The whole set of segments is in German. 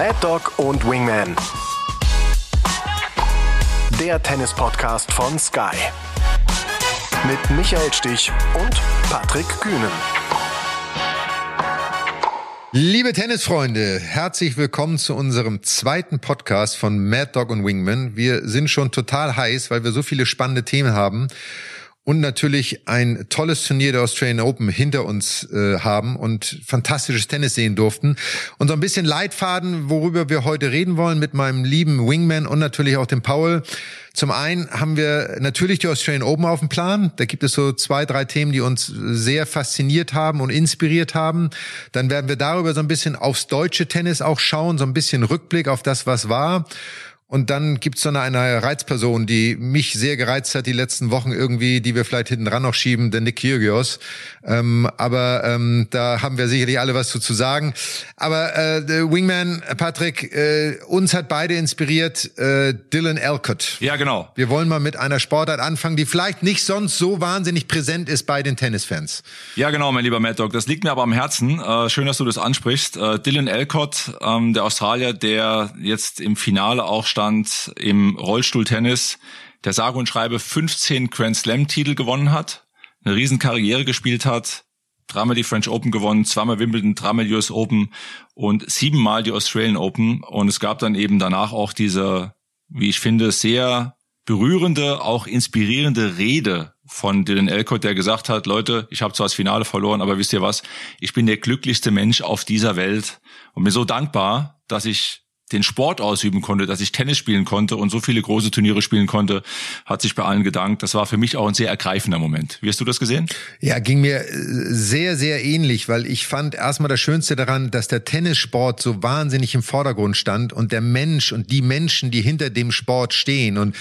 Mad Dog und Wingman. Der Tennis-Podcast von Sky. Mit Michael Stich und Patrick Kühnen. Liebe Tennisfreunde, herzlich willkommen zu unserem zweiten Podcast von Mad Dog und Wingman. Wir sind schon total heiß, weil wir so viele spannende Themen haben und natürlich ein tolles Turnier der Australian Open hinter uns äh, haben und fantastisches Tennis sehen durften. Und so ein bisschen Leitfaden, worüber wir heute reden wollen mit meinem lieben Wingman und natürlich auch dem Paul. Zum einen haben wir natürlich die Australian Open auf dem Plan. Da gibt es so zwei, drei Themen, die uns sehr fasziniert haben und inspiriert haben. Dann werden wir darüber so ein bisschen aufs deutsche Tennis auch schauen, so ein bisschen Rückblick auf das, was war. Und dann gibt's dann eine Reizperson, die mich sehr gereizt hat die letzten Wochen irgendwie, die wir vielleicht hinten dran noch schieben, der Nick Kyrgios. Ähm, aber ähm, da haben wir sicherlich alle was zu, zu sagen. Aber äh, Wingman, Patrick, äh, uns hat beide inspiriert äh, Dylan Elcott. Ja, genau. Wir wollen mal mit einer Sportart anfangen, die vielleicht nicht sonst so wahnsinnig präsent ist bei den Tennisfans. Ja, genau, mein lieber Mad Dog. Das liegt mir aber am Herzen. Äh, schön, dass du das ansprichst. Äh, Dylan Elcott, ähm, der Australier, der jetzt im Finale auch Stand im Rollstuhltennis, der sage und schreibe 15 Grand Slam Titel gewonnen hat, eine riesen Karriere gespielt hat, dreimal die French Open gewonnen, zweimal Wimbledon, dreimal US Open und siebenmal die Australian Open. Und es gab dann eben danach auch diese, wie ich finde, sehr berührende, auch inspirierende Rede von Dylan Elcott, der gesagt hat, Leute, ich habe zwar das Finale verloren, aber wisst ihr was, ich bin der glücklichste Mensch auf dieser Welt und bin so dankbar, dass ich den Sport ausüben konnte, dass ich Tennis spielen konnte und so viele große Turniere spielen konnte, hat sich bei allen gedankt. Das war für mich auch ein sehr ergreifender Moment. Wie hast du das gesehen? Ja, ging mir äh, sehr, sehr ähnlich, weil ich fand erstmal das Schönste daran, dass der Tennissport so wahnsinnig im Vordergrund stand und der Mensch und die Menschen, die hinter dem Sport stehen und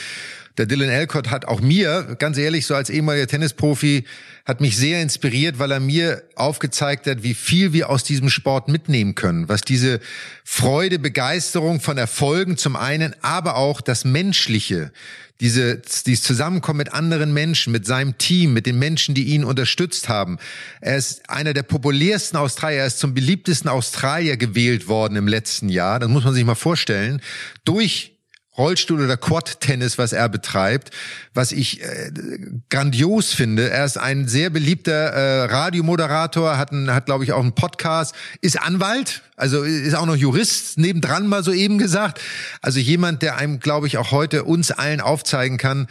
der Dylan Elcott hat auch mir, ganz ehrlich, so als ehemaliger Tennisprofi, hat mich sehr inspiriert, weil er mir aufgezeigt hat, wie viel wir aus diesem Sport mitnehmen können, was diese Freude, Begeisterung von Erfolgen zum einen, aber auch das Menschliche, diese, dieses Zusammenkommen mit anderen Menschen, mit seinem Team, mit den Menschen, die ihn unterstützt haben. Er ist einer der populärsten Australier, er ist zum beliebtesten Australier gewählt worden im letzten Jahr. Das muss man sich mal vorstellen. Durch Rollstuhl oder Quad-Tennis, was er betreibt, was ich äh, grandios finde. Er ist ein sehr beliebter äh, Radiomoderator, hat, hat glaube ich auch einen Podcast, ist Anwalt, also ist auch noch Jurist nebendran mal so eben gesagt. Also jemand, der einem, glaube ich, auch heute uns allen aufzeigen kann,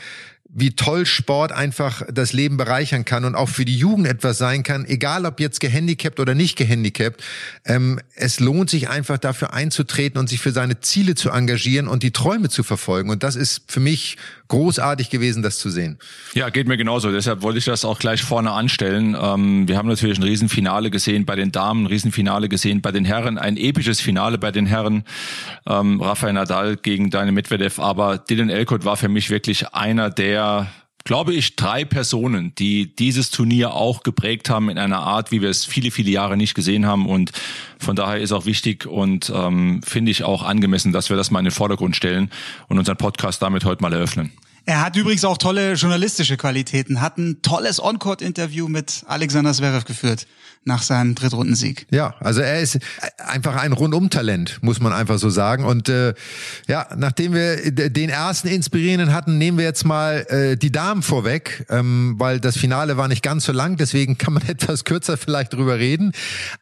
wie toll Sport einfach das Leben bereichern kann und auch für die Jugend etwas sein kann, egal ob jetzt gehandicapt oder nicht gehandicapt. Ähm, es lohnt sich einfach dafür einzutreten und sich für seine Ziele zu engagieren und die Träume zu verfolgen. Und das ist für mich großartig gewesen, das zu sehen. Ja, geht mir genauso. Deshalb wollte ich das auch gleich vorne anstellen. Ähm, wir haben natürlich ein Riesenfinale gesehen bei den Damen, ein Riesenfinale gesehen bei den Herren, ein episches Finale bei den Herren. Ähm, Rafael Nadal gegen Deine Medvedev. Aber Dylan Elkott war für mich wirklich einer der glaube ich, drei Personen, die dieses Turnier auch geprägt haben in einer Art, wie wir es viele, viele Jahre nicht gesehen haben. Und von daher ist auch wichtig und ähm, finde ich auch angemessen, dass wir das mal in den Vordergrund stellen und unseren Podcast damit heute mal eröffnen. Er hat übrigens auch tolle journalistische Qualitäten, hat ein tolles On-Court-Interview mit Alexander Zverev geführt nach seinem Drittrundensieg. Ja, also er ist einfach ein Rundum-Talent, muss man einfach so sagen. Und äh, ja, nachdem wir den ersten Inspirierenden hatten, nehmen wir jetzt mal äh, die Damen vorweg, ähm, weil das Finale war nicht ganz so lang, deswegen kann man etwas kürzer vielleicht drüber reden,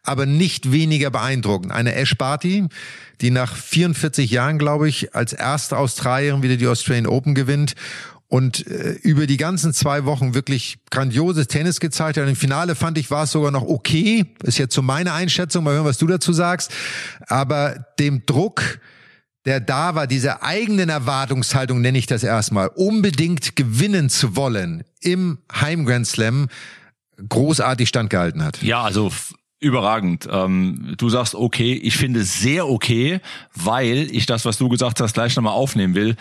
aber nicht weniger beeindruckend. Eine Ash Barty, die nach 44 Jahren, glaube ich, als erste Australierin wieder die Australian Open gewinnt und äh, über die ganzen zwei Wochen wirklich grandioses Tennis gezeigt hat. Im Finale fand ich, war es sogar noch okay. Ist jetzt so meine Einschätzung, mal hören, was du dazu sagst. Aber dem Druck, der da war, diese eigenen Erwartungshaltung nenne ich das erstmal, unbedingt gewinnen zu wollen im Heim Grand Slam, großartig standgehalten hat. Ja, also Überragend. Ähm, du sagst okay, ich finde sehr okay, weil ich das, was du gesagt hast, gleich nochmal aufnehmen will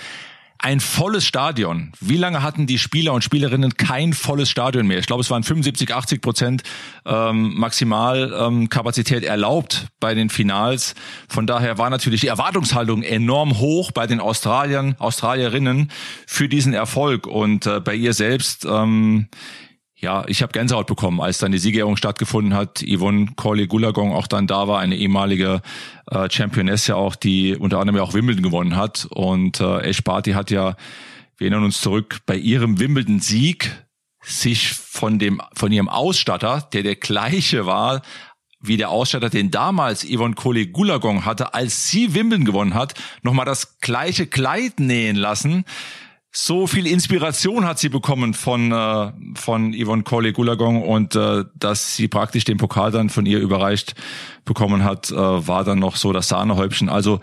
ein volles Stadion. Wie lange hatten die Spieler und Spielerinnen kein volles Stadion mehr? Ich glaube, es waren 75, 80 Prozent ähm, Maximalkapazität ähm, erlaubt bei den Finals. Von daher war natürlich die Erwartungshaltung enorm hoch bei den Australiern, Australierinnen für diesen Erfolg. Und äh, bei ihr selbst, ähm, ja, ich habe Gänsehaut bekommen, als dann die Siegerehrung stattgefunden hat. Yvonne Corley-Gulagong auch dann da war, eine ehemalige äh, Championess ja auch, die unter anderem ja auch Wimbledon gewonnen hat. Und äh, Ash Barty hat ja, wir erinnern uns zurück, bei ihrem Wimbledon-Sieg sich von dem von ihrem Ausstatter, der der gleiche war wie der Ausstatter, den damals Yvonne Coley-Gulagong hatte, als sie Wimbledon gewonnen hat, nochmal das gleiche Kleid nähen lassen so viel Inspiration hat sie bekommen von äh, von Yvonne Coley Gulagong und äh, dass sie praktisch den Pokal dann von ihr überreicht bekommen hat, äh, war dann noch so das Sahnehäubchen. Also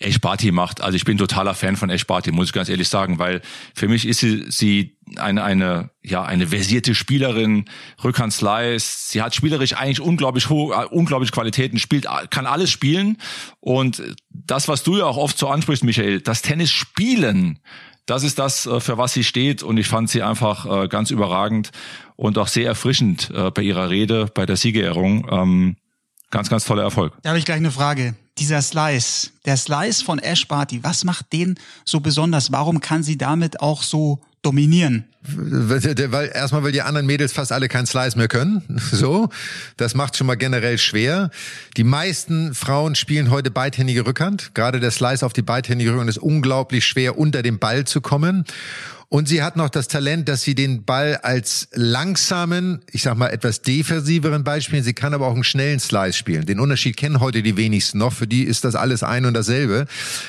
Ash Barty macht, also ich bin totaler Fan von Ash Barty, muss ich ganz ehrlich sagen, weil für mich ist sie, sie eine, eine, ja, eine versierte Spielerin, Rückhand Slice, sie hat spielerisch eigentlich unglaublich hohe, äh, unglaublich Qualitäten, spielt, kann alles spielen und das, was du ja auch oft so ansprichst, Michael, das Tennis spielen, das ist das, äh, für was sie steht. Und ich fand sie einfach äh, ganz überragend und auch sehr erfrischend äh, bei ihrer Rede, bei der Siegerehrung. Ähm, ganz, ganz toller Erfolg. Da habe ich gleich eine Frage. Dieser Slice, der Slice von Ash Barty, was macht den so besonders? Warum kann sie damit auch so dominieren? Weil erstmal, weil die anderen Mädels fast alle kein Slice mehr können. So, das macht schon mal generell schwer. Die meisten Frauen spielen heute beidhändige Rückhand. Gerade der Slice auf die beidhändige Rückhand ist unglaublich schwer, unter den Ball zu kommen. Und sie hat noch das Talent, dass sie den Ball als langsamen, ich sag mal etwas defensiveren Ball spielen. Sie kann aber auch einen schnellen Slice spielen. Den Unterschied kennen heute die wenigsten noch. Für die ist das alles ein und dasselbe.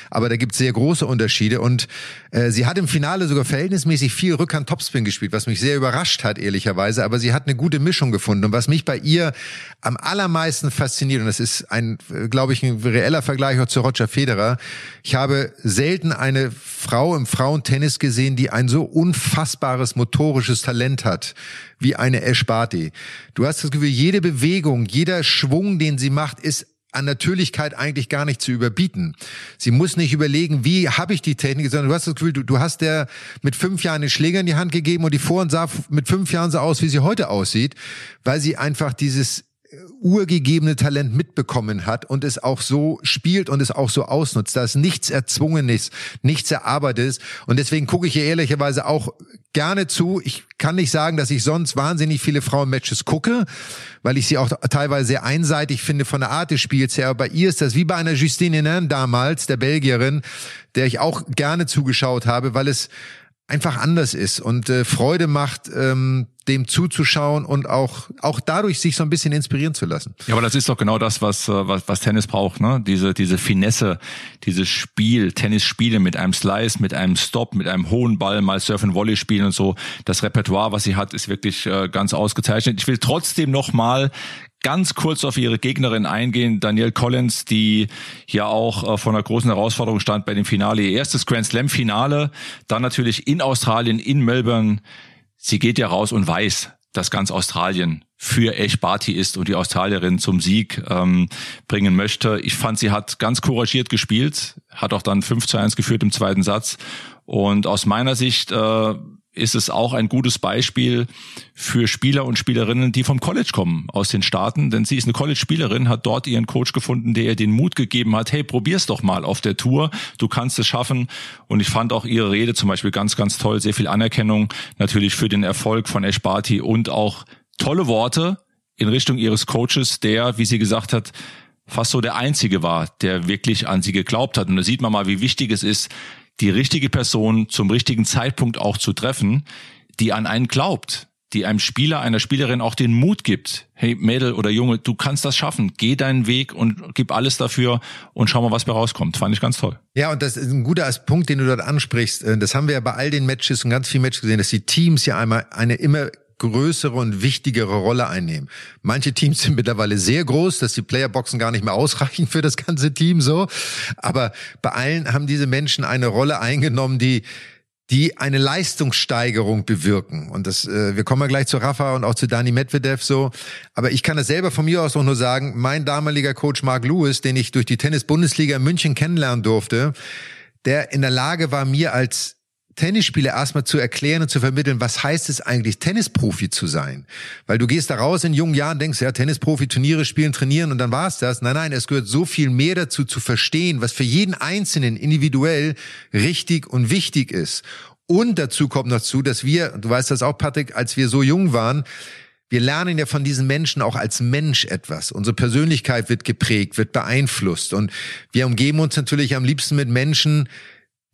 Aber da gibt es sehr große Unterschiede. Und äh, sie hat im Finale sogar verhältnismäßig viel Rückhand-Topspin gespielt, was mich sehr überrascht hat, ehrlicherweise. Aber sie hat eine gute Mischung gefunden. Und was mich bei ihr am allermeisten fasziniert, und das ist ein, glaube ich, ein reeller Vergleich auch zu Roger Federer. Ich habe selten eine Frau im Frauentennis gesehen, die ein so unfassbares motorisches Talent hat wie eine Ash. Du hast das Gefühl, jede Bewegung, jeder Schwung, den sie macht, ist an Natürlichkeit eigentlich gar nicht zu überbieten. Sie muss nicht überlegen, wie habe ich die Technik, sondern du hast das Gefühl, du, du hast der mit fünf Jahren den Schläger in die Hand gegeben und die Vorhand sah mit fünf Jahren so aus, wie sie heute aussieht, weil sie einfach dieses urgegebene Talent mitbekommen hat und es auch so spielt und es auch so ausnutzt. Da ist nichts Erzwungenes, nichts Erarbeitetes. Und deswegen gucke ich hier ehrlicherweise auch gerne zu. Ich kann nicht sagen, dass ich sonst wahnsinnig viele Frauenmatches gucke, weil ich sie auch teilweise sehr einseitig finde von der Art des Spiels her. Aber bei ihr ist das wie bei einer Justine Henin damals, der Belgierin, der ich auch gerne zugeschaut habe, weil es einfach anders ist und äh, Freude macht, ähm, dem zuzuschauen und auch auch dadurch sich so ein bisschen inspirieren zu lassen. Ja, aber das ist doch genau das, was äh, was, was Tennis braucht, ne? Diese diese Finesse, dieses Spiel, Tennisspiele mit einem Slice, mit einem Stop, mit einem hohen Ball, mal Surf and Volley spielen und so. Das Repertoire, was sie hat, ist wirklich äh, ganz ausgezeichnet. Ich will trotzdem noch mal ganz kurz auf ihre Gegnerin eingehen. Danielle Collins, die ja auch äh, vor einer großen Herausforderung stand bei dem Finale. Ihr erstes Grand Slam Finale. Dann natürlich in Australien, in Melbourne. Sie geht ja raus und weiß, dass ganz Australien für Ash Barty ist und die Australierin zum Sieg ähm, bringen möchte. Ich fand, sie hat ganz couragiert gespielt, hat auch dann 5 zu 1 geführt im zweiten Satz. Und aus meiner Sicht äh, ist es auch ein gutes Beispiel für Spieler und Spielerinnen, die vom College kommen, aus den Staaten. Denn sie ist eine College-Spielerin, hat dort ihren Coach gefunden, der ihr den Mut gegeben hat, hey, probier's doch mal auf der Tour, du kannst es schaffen. Und ich fand auch ihre Rede zum Beispiel ganz, ganz toll, sehr viel Anerkennung natürlich für den Erfolg von Ash Barty und auch tolle Worte in Richtung ihres Coaches, der, wie sie gesagt hat, fast so der Einzige war, der wirklich an sie geglaubt hat. Und da sieht man mal, wie wichtig es ist, die richtige Person zum richtigen Zeitpunkt auch zu treffen, die an einen glaubt, die einem Spieler, einer Spielerin auch den Mut gibt. Hey, Mädel oder Junge, du kannst das schaffen. Geh deinen Weg und gib alles dafür und schau mal, was bei rauskommt. Fand ich ganz toll. Ja, und das ist ein guter Punkt, den du dort ansprichst. Äh, das haben wir ja bei all den Matches und ganz vielen Matches gesehen, dass die Teams ja einmal eine immer größere und wichtigere Rolle einnehmen. Manche Teams sind mittlerweile sehr groß, dass die Playerboxen gar nicht mehr ausreichen für das ganze Team so. Aber bei allen haben diese Menschen eine Rolle eingenommen, die die eine Leistungssteigerung bewirken. Und das, äh, wir kommen ja gleich zu Rafa und auch zu Dani Medvedev so. Aber ich kann das selber von mir aus auch nur sagen, mein damaliger Coach Mark Lewis, den ich durch die Tennis-Bundesliga in München kennenlernen durfte, der in der Lage war, mir als Tennisspieler erstmal zu erklären und zu vermitteln, was heißt es eigentlich, Tennisprofi zu sein? Weil du gehst da raus in jungen Jahren, denkst, ja, Tennisprofi, Turniere spielen, trainieren und dann war's das. Nein, nein, es gehört so viel mehr dazu zu verstehen, was für jeden Einzelnen individuell richtig und wichtig ist Und dazu kommt noch zu, dass wir, du weißt das auch, Patrick, als wir so jung waren, wir lernen ja von diesen Menschen auch als Mensch etwas. Unsere Persönlichkeit wird geprägt, wird beeinflusst. Und wir umgeben uns natürlich am liebsten mit Menschen,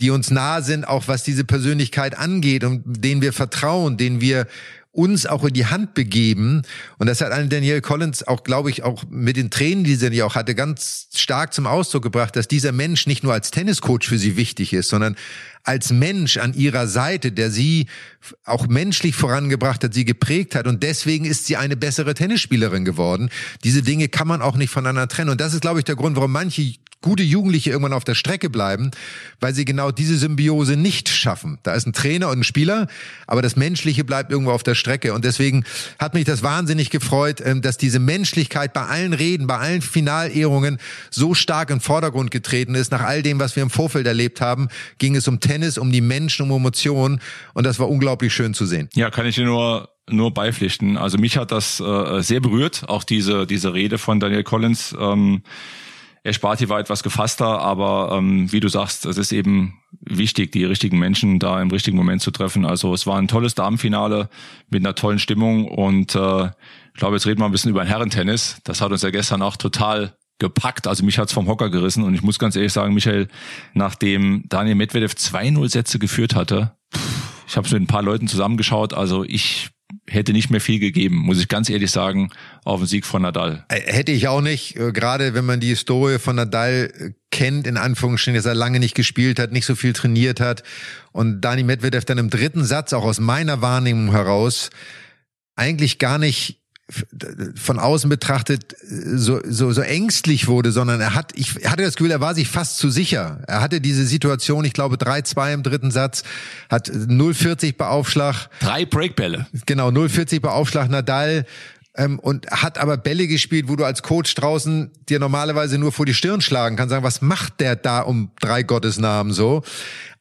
die uns nahe sind, auch was diese Persönlichkeit angeht und denen wir vertrauen, denen wir uns auch in die Hand begeben. Und das hat eine Danielle Collins auch, glaube ich, auch mit den Tränen, die sie auch hatte, ganz stark zum Ausdruck gebracht, dass dieser Mensch nicht nur als Tenniscoach für sie wichtig ist, sondern als Mensch an ihrer Seite, der sie auch menschlich vorangebracht hat, sie geprägt hat. Und deswegen ist sie eine bessere Tennisspielerin geworden. Diese Dinge kann man auch nicht voneinander trennen. Und das ist, glaube ich, der Grund, warum manche gute Jugendliche irgendwann auf der Strecke bleiben, weil sie genau diese Symbiose nicht schaffen. Da ist ein Trainer und ein Spieler, aber das Menschliche bleibt irgendwo auf der Strecke. Und deswegen hat mich das wahnsinnig gefreut, ähm, dass diese Menschlichkeit bei allen Reden, bei allen Finalehrungen so stark in den Vordergrund getreten ist. Nach all dem, was wir im Vorfeld erlebt haben, ging es um Tennis, um die Menschen, um Emotionen. Und das war unglaublich schön zu sehen. Ja, kann ich dir nur nur beipflichten. Also mich hat das äh, sehr berührt, auch diese diese Rede von Daniel Collins. Ähm, Esparti war etwas gefasster, aber ähm, wie du sagst, es ist eben wichtig, die richtigen Menschen da im richtigen Moment zu treffen. Also es war ein tolles Damenfinale mit einer tollen Stimmung und äh, ich glaube, jetzt reden wir ein bisschen über ein Herrentennis. Das hat uns ja gestern auch total gepackt. Also mich hat's vom Hocker gerissen und ich muss ganz ehrlich sagen, Michael, nachdem Daniel Medvedev 2-0 Sätze geführt hatte, ich habe mit ein paar Leuten zusammengeschaut, also ich hätte nicht mehr viel gegeben, muss ich ganz ehrlich sagen, auf den Sieg von Nadal. Hätte ich auch nicht, äh, gerade wenn man die Historie von Nadal äh, kennt, in Anführungsstrichen, dass er lange nicht gespielt hat, nicht so viel trainiert hat und Dani Medvedev dann im dritten Satz auch aus meiner Wahrnehmung heraus eigentlich gar nicht von außen betrachtet so, so, so ängstlich wurde, sondern er hat, ich hatte das Gefühl, er war sich fast zu sicher. Er hatte diese Situation, ich glaube 3-2 im dritten Satz, hat 0-40 bei Aufschlag. Drei Breakbälle. Genau, 0-40 bei Aufschlag Nadal ähm, und hat aber Bälle gespielt, wo du als Coach draußen dir normalerweise nur vor die Stirn schlagen kannst, sagen, was macht der da um drei Gottesnamen so?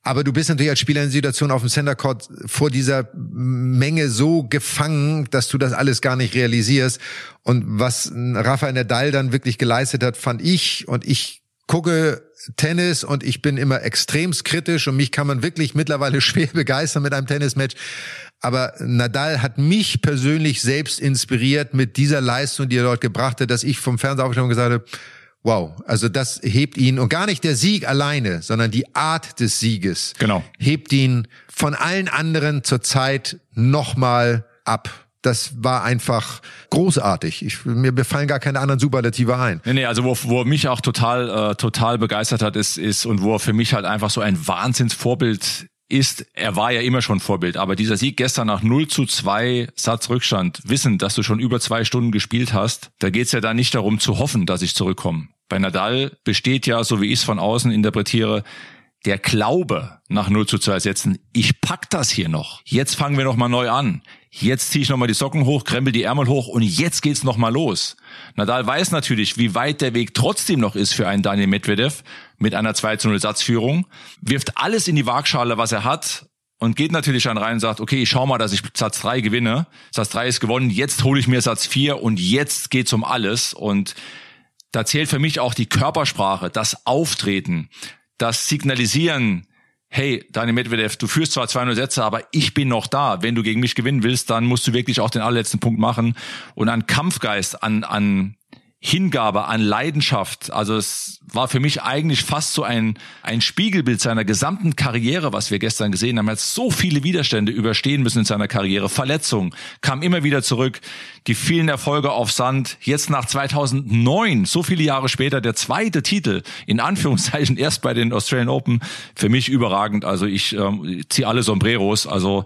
Aber du bist natürlich als Spieler in Situation auf dem Center Court vor dieser Menge so gefangen, dass du das alles gar nicht realisierst. Und was Rafael Nadal dann wirklich geleistet hat, fand ich, und ich gucke Tennis und ich bin immer extremst kritisch und mich kann man wirklich mittlerweile schwer begeistern mit einem Tennismatch. Aber Nadal hat mich persönlich selbst inspiriert mit dieser Leistung, die er dort gebracht hat, dass ich vom Fernseher aufgenommen gesagt habe, Wow, also das hebt ihn und gar nicht der Sieg alleine, sondern die Art des Sieges genau. hebt ihn von allen anderen zur Zeit nochmal ab. Das war einfach großartig. Ich, mir befallen gar keine anderen Superlative ein. Nee, nee, also wo, wo mich auch total, äh, total begeistert hat, ist, ist und wo er für mich halt einfach so ein Wahnsinnsvorbild ist, er war ja immer schon Vorbild, aber dieser Sieg gestern nach 0 zu 2 Satzrückstand, wissen, dass du schon über zwei Stunden gespielt hast, da geht's ja dann nicht darum zu hoffen, dass ich zurückkomme. Bei Nadal besteht ja, so wie ich es von außen interpretiere, der Glaube nach 0 zu 2 Sätzen, ich pack das hier noch. Jetzt fangen wir noch mal neu an. Jetzt ziehe ich noch mal die Socken hoch, krempel die Ärmel hoch und jetzt geht's noch mal los. Nadal weiß natürlich, wie weit der Weg trotzdem noch ist für einen Daniel Medvedev mit einer 2 zu 0 Satzführung, wirft alles in die Waagschale, was er hat und geht natürlich dann rein und sagt, okay, ich schau mal, dass ich Satz 3 gewinne. Satz 3 ist gewonnen, jetzt hole ich mir Satz 4 und jetzt geht's um alles und da zählt für mich auch die Körpersprache, das Auftreten, das Signalisieren, hey, Daniel Medvedev, du führst zwar 200 Sätze, aber ich bin noch da. Wenn du gegen mich gewinnen willst, dann musst du wirklich auch den allerletzten Punkt machen. Und an Kampfgeist, an, an Hingabe, an Leidenschaft. Also es war für mich eigentlich fast so ein, ein Spiegelbild seiner gesamten Karriere, was wir gestern gesehen haben. Er hat so viele Widerstände überstehen müssen in seiner Karriere. Verletzungen, kam immer wieder zurück. Die vielen Erfolge auf Sand. Jetzt nach 2009, so viele Jahre später, der zweite Titel, in Anführungszeichen, erst bei den Australian Open. Für mich überragend. Also ich ähm, ziehe alle Sombreros. Also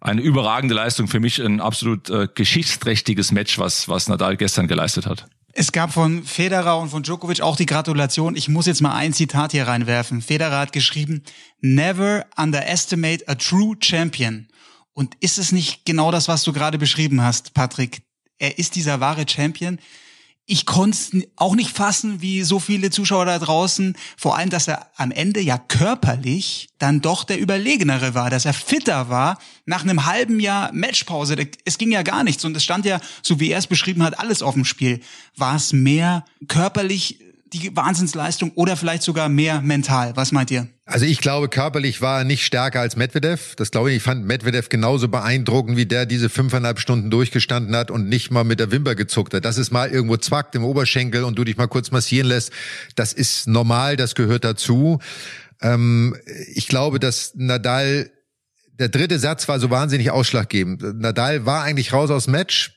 eine überragende Leistung. Für mich ein absolut äh, geschichtsträchtiges Match, was, was Nadal gestern geleistet hat. Es gab von Federer und von Djokovic auch die Gratulation. Ich muss jetzt mal ein Zitat hier reinwerfen. Federer hat geschrieben, never underestimate a true champion. Und ist es nicht genau das, was du gerade beschrieben hast, Patrick? Er ist dieser wahre Champion ich konnte auch nicht fassen, wie so viele Zuschauer da draußen, vor allem, dass er am Ende ja körperlich dann doch der Überlegenere war, dass er fitter war nach einem halben Jahr Matchpause. Es ging ja gar nichts und es stand ja, so wie er es beschrieben hat, alles auf dem Spiel. War es mehr körperlich die Wahnsinnsleistung oder vielleicht sogar mehr mental? Was meint ihr? Also ich glaube, körperlich war er nicht stärker als Medvedev. Das glaube ich. Ich fand Medvedev genauso beeindruckend, wie der diese fünfeinhalb Stunden durchgestanden hat und nicht mal mit der Wimper gezuckt hat. Dass es mal irgendwo zwackt im Oberschenkel und du dich mal kurz massieren lässt, das ist normal, das gehört dazu. Ähm, ich glaube, dass Nadal, der dritte Satz war so wahnsinnig ausschlaggebend. Nadal war eigentlich raus aus Match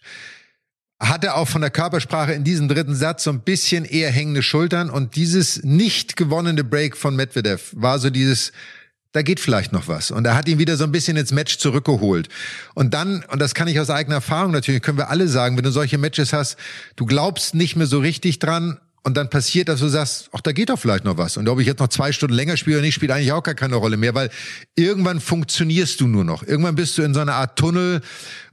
hatte auch von der Körpersprache in diesem dritten Satz so ein bisschen eher hängende Schultern und dieses nicht gewonnene Break von Medvedev war so dieses, da geht vielleicht noch was. Und er hat ihn wieder so ein bisschen ins Match zurückgeholt. Und dann, und das kann ich aus eigener Erfahrung natürlich, können wir alle sagen, wenn du solche Matches hast, du glaubst nicht mehr so richtig dran, und dann passiert, dass du sagst, ach, da geht doch vielleicht noch was. Und ob ich jetzt noch zwei Stunden länger spiele oder nicht, spielt eigentlich auch gar keine Rolle mehr, weil irgendwann funktionierst du nur noch. Irgendwann bist du in so einer Art Tunnel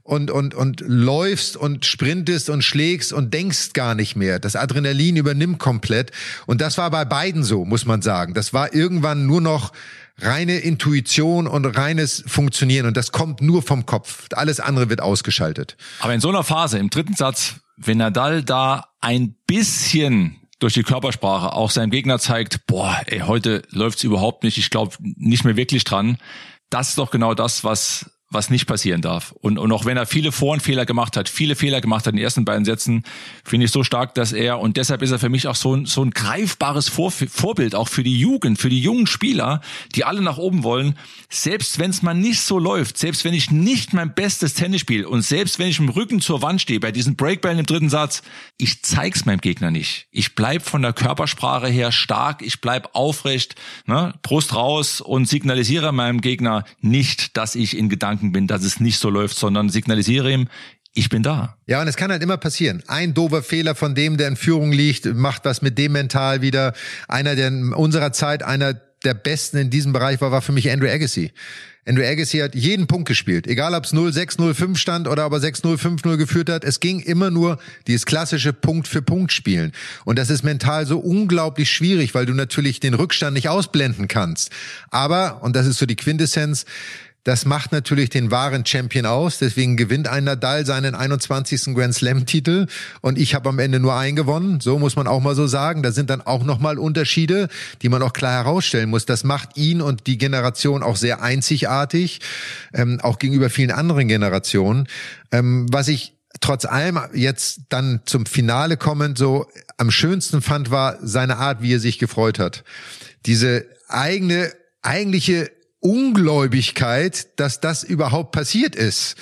und, und, und läufst und sprintest und schlägst und denkst gar nicht mehr. Das Adrenalin übernimmt komplett. Und das war bei beiden so, muss man sagen. Das war irgendwann nur noch reine Intuition und reines Funktionieren. Und das kommt nur vom Kopf. Alles andere wird ausgeschaltet. Aber in so einer Phase, im dritten Satz, wenn Nadal da ein bisschen durch die Körpersprache auch seinem Gegner zeigt, boah, ey, heute läuft's überhaupt nicht, ich glaube nicht mehr wirklich dran. Das ist doch genau das, was was nicht passieren darf. Und, und auch wenn er viele Vor- und Fehler gemacht hat, viele Fehler gemacht hat in den ersten beiden Sätzen, finde ich so stark, dass er, und deshalb ist er für mich auch so ein, so ein greifbares Vor Vorbild, auch für die Jugend, für die jungen Spieler, die alle nach oben wollen. Selbst wenn es mal nicht so läuft, selbst wenn ich nicht mein bestes Tennis spiele und selbst wenn ich im Rücken zur Wand stehe, bei diesen Breakballen im dritten Satz, ich zeig's meinem Gegner nicht. Ich bleib von der Körpersprache her stark, ich bleib aufrecht, ne, Brust raus und signalisiere meinem Gegner nicht, dass ich in Gedanken Gedanken bin, dass es nicht so läuft, sondern signalisiere ihm, ich bin da. Ja, und es kann halt immer passieren. Ein doofer Fehler von dem, der in Führung liegt, macht was mit dem mental wieder. Einer, der in unserer Zeit einer der Besten in diesem Bereich war, war für mich Andrew Agassi. Andrew Agassi hat jeden Punkt gespielt. Egal ob es 0-6, 0-5 stand oder ob er 6-0, 5-0 geführt hat. Es ging immer nur dieses klassische Punkt für Punkt spielen. Und das ist mental so unglaublich schwierig, weil du natürlich den Rückstand nicht ausblenden kannst. Aber, und das ist so die Quintessenz, das macht natürlich den wahren Champion aus. Deswegen gewinnt ein Nadal seinen 21. Grand Slam Titel und ich habe am Ende nur einen gewonnen. So muss man auch mal so sagen. Da sind dann auch noch mal Unterschiede, die man auch klar herausstellen muss. Das macht ihn und die Generation auch sehr einzigartig, ähm, auch gegenüber vielen anderen Generationen. Ähm, was ich trotz allem jetzt dann zum Finale kommend so am schönsten fand, war seine Art, wie er sich gefreut hat. Diese eigene eigentliche Ungläubigkeit, dass das überhaupt passiert ist.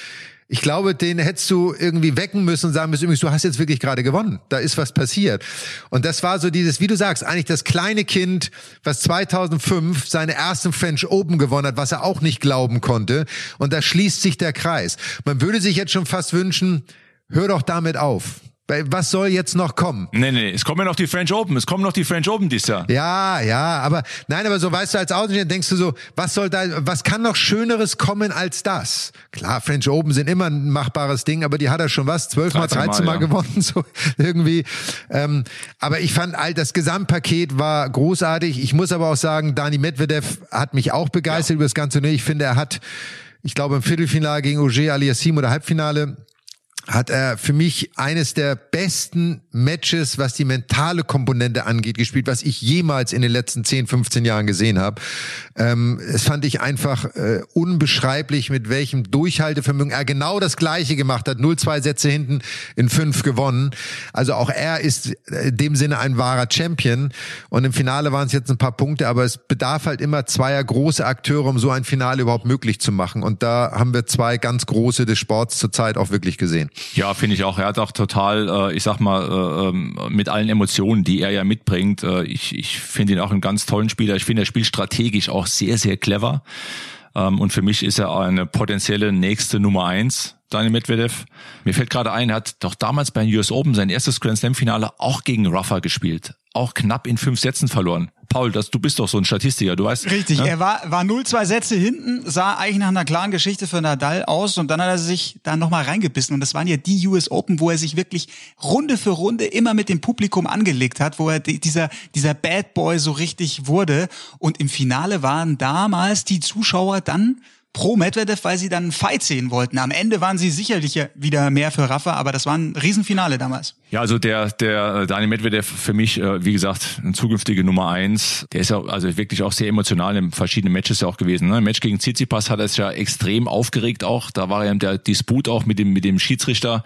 Ich glaube, den hättest du irgendwie wecken müssen und sagen müssen, du hast jetzt wirklich gerade gewonnen. Da ist was passiert. Und das war so dieses, wie du sagst, eigentlich das kleine Kind, was 2005 seine ersten French Open gewonnen hat, was er auch nicht glauben konnte. Und da schließt sich der Kreis. Man würde sich jetzt schon fast wünschen, hör doch damit auf. Was soll jetzt noch kommen? Nee, nee, es kommen ja noch die French Open. Es kommen noch die French Open dieses Jahr. Ja, ja, aber nein, aber so weißt du als Außenstehender denkst du so, was soll da, was kann noch Schöneres kommen als das? Klar, French Open sind immer ein machbares Ding, aber die hat er schon was, zwölfmal, dreizehn Mal, Mal ja. gewonnen, so irgendwie. Ähm, aber ich fand all das Gesamtpaket war großartig. Ich muss aber auch sagen, Dani Medvedev hat mich auch begeistert ja. über das Ganze. Ich finde, er hat, ich glaube, im Viertelfinale gegen Auger Aliassim oder Halbfinale hat er für mich eines der besten Matches, was die mentale Komponente angeht, gespielt, was ich jemals in den letzten 10, 15 Jahren gesehen habe. Ähm, es fand ich einfach äh, unbeschreiblich, mit welchem Durchhaltevermögen er genau das Gleiche gemacht hat. 0-2 Sätze hinten in fünf gewonnen. Also auch er ist äh, in dem Sinne ein wahrer Champion. Und im Finale waren es jetzt ein paar Punkte, aber es bedarf halt immer zweier große Akteure, um so ein Finale überhaupt möglich zu machen. Und da haben wir zwei ganz große des Sports zurzeit auch wirklich gesehen. Ja, finde ich auch. Er hat auch total, äh, ich sag mal, äh, ähm, mit allen Emotionen, die er ja mitbringt. Äh, ich ich finde ihn auch einen ganz tollen Spieler. Ich finde, er spielt strategisch auch sehr, sehr clever. Ähm, und für mich ist er eine potenzielle nächste Nummer eins, Daniel Medvedev. Mir fällt gerade ein, er hat doch damals beim US Open sein erstes Grand Slam Finale auch gegen Rafa gespielt. Auch knapp in fünf Sätzen verloren. Paul, das, du bist doch so ein Statistiker, du weißt. Richtig, ja? er war, war 0-2 Sätze hinten, sah eigentlich nach einer klaren Geschichte für Nadal aus und dann hat er sich da nochmal reingebissen. Und das waren ja die US Open, wo er sich wirklich Runde für Runde immer mit dem Publikum angelegt hat, wo er dieser, dieser Bad Boy so richtig wurde. Und im Finale waren damals die Zuschauer dann pro Medvedev, weil sie dann einen Fight sehen wollten. Am Ende waren sie sicherlich wieder mehr für Rafa, aber das war ein Riesenfinale damals. Ja, also der, der äh, Daniel Medvedev für mich, äh, wie gesagt, ein zukünftige Nummer eins. Der ist ja also wirklich auch sehr emotional in verschiedenen Matches ja auch gewesen. Ne? Im Match gegen Tsitsipas hat er es ja extrem aufgeregt auch. Da war ja der Disput auch mit dem, mit dem Schiedsrichter,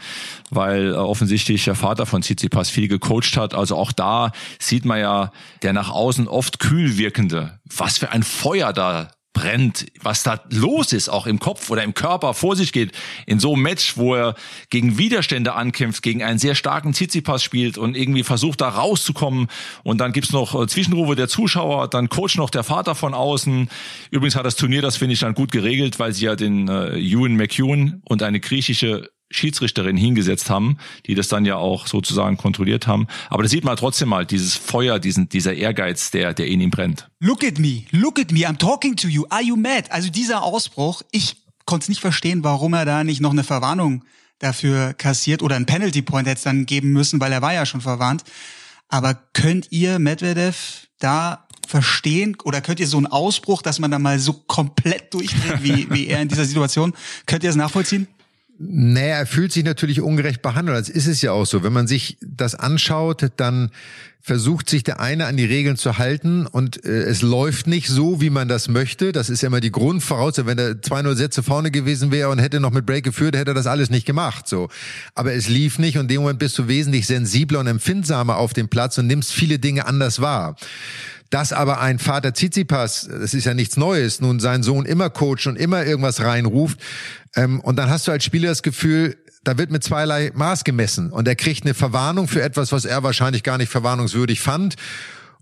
weil äh, offensichtlich der Vater von Tsitsipas viel gecoacht hat. Also auch da sieht man ja der nach außen oft kühl wirkende. Was für ein Feuer da brennt, was da los ist, auch im Kopf oder im Körper vor sich geht, in so einem Match, wo er gegen Widerstände ankämpft, gegen einen sehr starken Tsitsipas spielt und irgendwie versucht, da rauszukommen. Und dann gibt's noch äh, Zwischenrufe der Zuschauer, dann Coach noch der Vater von außen. Übrigens hat das Turnier, das finde ich dann gut geregelt, weil sie ja den äh, Ewan McEwen und eine griechische Schiedsrichterin hingesetzt haben, die das dann ja auch sozusagen kontrolliert haben. Aber da sieht man trotzdem mal dieses Feuer, diesen, dieser Ehrgeiz, der, der in ihm brennt. Look at me, look at me, I'm talking to you, are you mad? Also dieser Ausbruch, ich konnte es nicht verstehen, warum er da nicht noch eine Verwarnung dafür kassiert oder ein Penalty Point hätte es dann geben müssen, weil er war ja schon verwarnt. Aber könnt ihr Medvedev da verstehen oder könnt ihr so einen Ausbruch, dass man da mal so komplett durchdreht wie, wie er in dieser Situation, könnt ihr es nachvollziehen? Naja, er fühlt sich natürlich ungerecht behandelt. Das ist es ja auch so. Wenn man sich das anschaut, dann versucht sich der eine an die Regeln zu halten und äh, es läuft nicht so, wie man das möchte. Das ist ja immer die Grundvoraussetzung. Wenn er 2-0 Sätze vorne gewesen wäre und hätte noch mit Break geführt, hätte er das alles nicht gemacht. So, Aber es lief nicht und in dem Moment bist du wesentlich sensibler und empfindsamer auf dem Platz und nimmst viele Dinge anders wahr. Dass aber ein Vater Tsitsipas, das ist ja nichts Neues, nun seinen Sohn immer coacht und immer irgendwas reinruft, ähm, und dann hast du als Spieler das Gefühl, da wird mit zweierlei Maß gemessen und er kriegt eine Verwarnung für etwas, was er wahrscheinlich gar nicht verwarnungswürdig fand.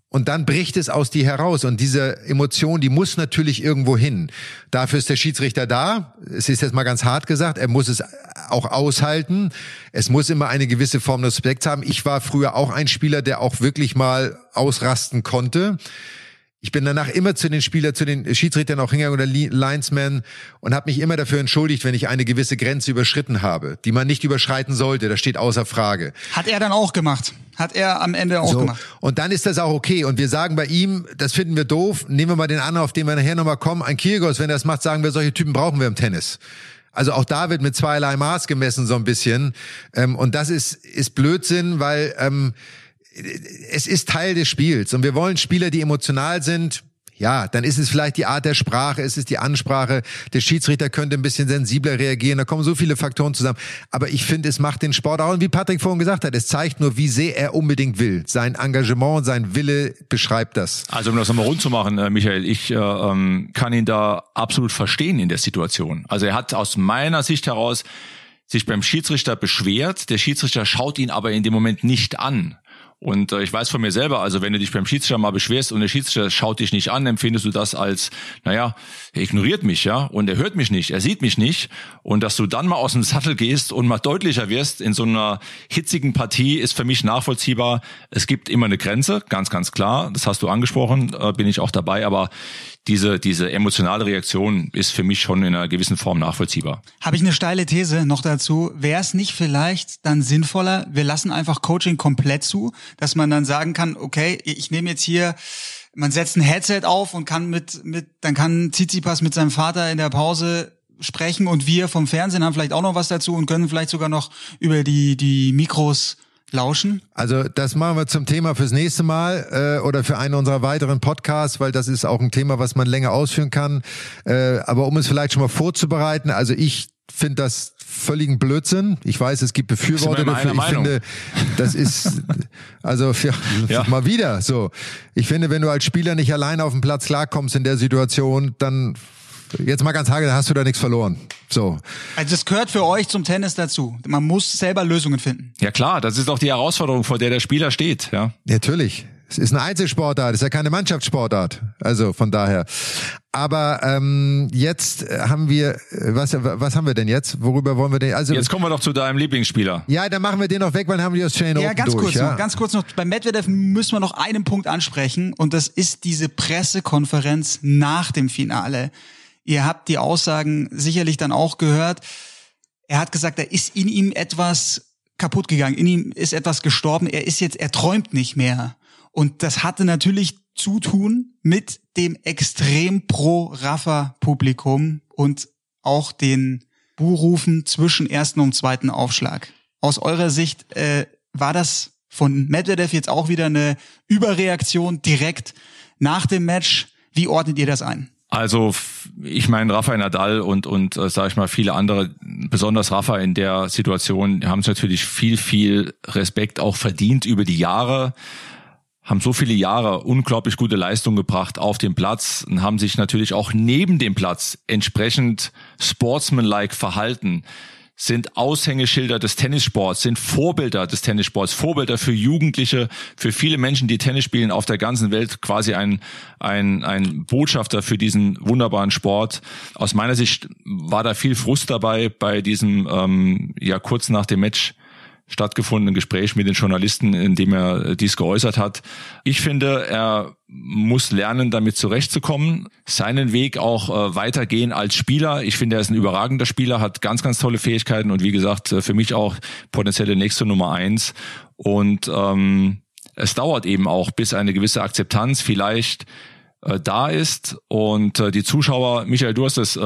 Und dann bricht es aus dir heraus. Und diese Emotion, die muss natürlich irgendwo hin. Dafür ist der Schiedsrichter da. Es ist jetzt mal ganz hart gesagt. Er muss es auch aushalten. Es muss immer eine gewisse Form des Respekts haben. Ich war früher auch ein Spieler, der auch wirklich mal ausrasten konnte. Ich bin danach immer zu den Spielern, zu den Schiedsrichtern auch hingegangen oder Linesmen und habe mich immer dafür entschuldigt, wenn ich eine gewisse Grenze überschritten habe, die man nicht überschreiten sollte. Das steht außer Frage. Hat er dann auch gemacht. Hat er am Ende auch so. gemacht. Und dann ist das auch okay. Und wir sagen bei ihm, das finden wir doof. Nehmen wir mal den anderen, auf den wir nachher nochmal kommen. Ein Kyrgios, wenn er das macht, sagen wir, solche Typen brauchen wir im Tennis. Also auch da wird mit zweierlei Maß gemessen so ein bisschen. Ähm, und das ist, ist Blödsinn, weil... Ähm, es ist Teil des Spiels und wir wollen Spieler, die emotional sind. Ja, dann ist es vielleicht die Art der Sprache, es ist die Ansprache. Der Schiedsrichter könnte ein bisschen sensibler reagieren. Da kommen so viele Faktoren zusammen. Aber ich finde, es macht den Sport auch, und wie Patrick vorhin gesagt hat, es zeigt nur, wie sehr er unbedingt will. Sein Engagement, sein Wille beschreibt das. Also um das nochmal rund zu machen, äh, Michael, ich äh, ähm, kann ihn da absolut verstehen in der Situation. Also er hat aus meiner Sicht heraus sich beim Schiedsrichter beschwert. Der Schiedsrichter schaut ihn aber in dem Moment nicht an. Und äh, ich weiß von mir selber, also wenn du dich beim Schiedsrichter mal beschwerst und der Schiedsrichter schaut dich nicht an, empfindest du das als, naja, er ignoriert mich, ja, und er hört mich nicht, er sieht mich nicht. Und dass du dann mal aus dem Sattel gehst und mal deutlicher wirst in so einer hitzigen Partie, ist für mich nachvollziehbar. Es gibt immer eine Grenze, ganz, ganz klar. Das hast du angesprochen, äh, bin ich auch dabei, aber diese, diese emotionale Reaktion ist für mich schon in einer gewissen Form nachvollziehbar. Habe ich eine steile These noch dazu? Wäre es nicht vielleicht dann sinnvoller, wir lassen einfach Coaching komplett zu, dass man dann sagen kann, okay, ich nehme jetzt hier man setzt ein Headset auf und kann mit, mit, dann kann Tsitsipas mit seinem Vater in der Pause sprechen und wir vom Fernsehen haben vielleicht auch noch was dazu und können vielleicht sogar noch über die, die Mikros lauschen? Also das machen wir zum Thema fürs nächste Mal äh, oder für einen unserer weiteren Podcasts, weil das ist auch ein Thema, was man länger ausführen kann. Äh, aber um es vielleicht schon mal vorzubereiten, also ich finde das völligen Blödsinn. Ich weiß, es gibt Befürworter dafür. Ich finde, das ist also für, ja. mal wieder so. Ich finde, wenn du als Spieler nicht alleine auf dem Platz klarkommst in der Situation, dann jetzt mal ganz hagel, hast du da nichts verloren. So. Also das gehört für euch zum Tennis dazu. Man muss selber Lösungen finden. Ja klar, das ist auch die Herausforderung, vor der der Spieler steht. Ja. Natürlich. Es ist eine Einzelsportart, es ist ja keine Mannschaftssportart. Also von daher. Aber ähm, jetzt haben wir, was, was haben wir denn jetzt? Worüber wollen wir denn? Also jetzt kommen wir doch zu deinem Lieblingsspieler. Ja, dann machen wir den noch weg, weil dann haben wir die Australian ja, Open ganz durch. Kurz ja, noch, ganz kurz noch. Beim Medvedev müssen wir noch einen Punkt ansprechen und das ist diese Pressekonferenz nach dem Finale. Ihr habt die Aussagen sicherlich dann auch gehört. Er hat gesagt, da ist in ihm etwas kaputt gegangen. In ihm ist etwas gestorben. Er ist jetzt, er träumt nicht mehr. Und das hatte natürlich zutun mit dem extrem pro Rafa Publikum und auch den Buhrufen zwischen ersten und zweiten Aufschlag. Aus eurer Sicht äh, war das von Medvedev jetzt auch wieder eine Überreaktion direkt nach dem Match? Wie ordnet ihr das ein? Also ich meine, Rafael Nadal und und äh, sage ich mal viele andere, besonders Rafa in der Situation, haben es natürlich viel viel Respekt auch verdient über die Jahre, haben so viele Jahre unglaublich gute Leistung gebracht auf dem Platz und haben sich natürlich auch neben dem Platz entsprechend sportsmanlike verhalten sind Aushängeschilder des Tennissports, sind Vorbilder des Tennissports, Vorbilder für Jugendliche, für viele Menschen, die Tennis spielen auf der ganzen Welt, quasi ein, ein, ein Botschafter für diesen wunderbaren Sport. Aus meiner Sicht war da viel Frust dabei bei diesem, ähm, ja, kurz nach dem Match stattgefundenen Gespräch mit den Journalisten, in dem er dies geäußert hat. Ich finde, er muss lernen, damit zurechtzukommen, seinen Weg auch äh, weitergehen als Spieler. Ich finde, er ist ein überragender Spieler, hat ganz, ganz tolle Fähigkeiten und wie gesagt, äh, für mich auch potenzielle nächste Nummer eins. Und ähm, es dauert eben auch, bis eine gewisse Akzeptanz vielleicht äh, da ist und äh, die Zuschauer, Michael, du hast es äh,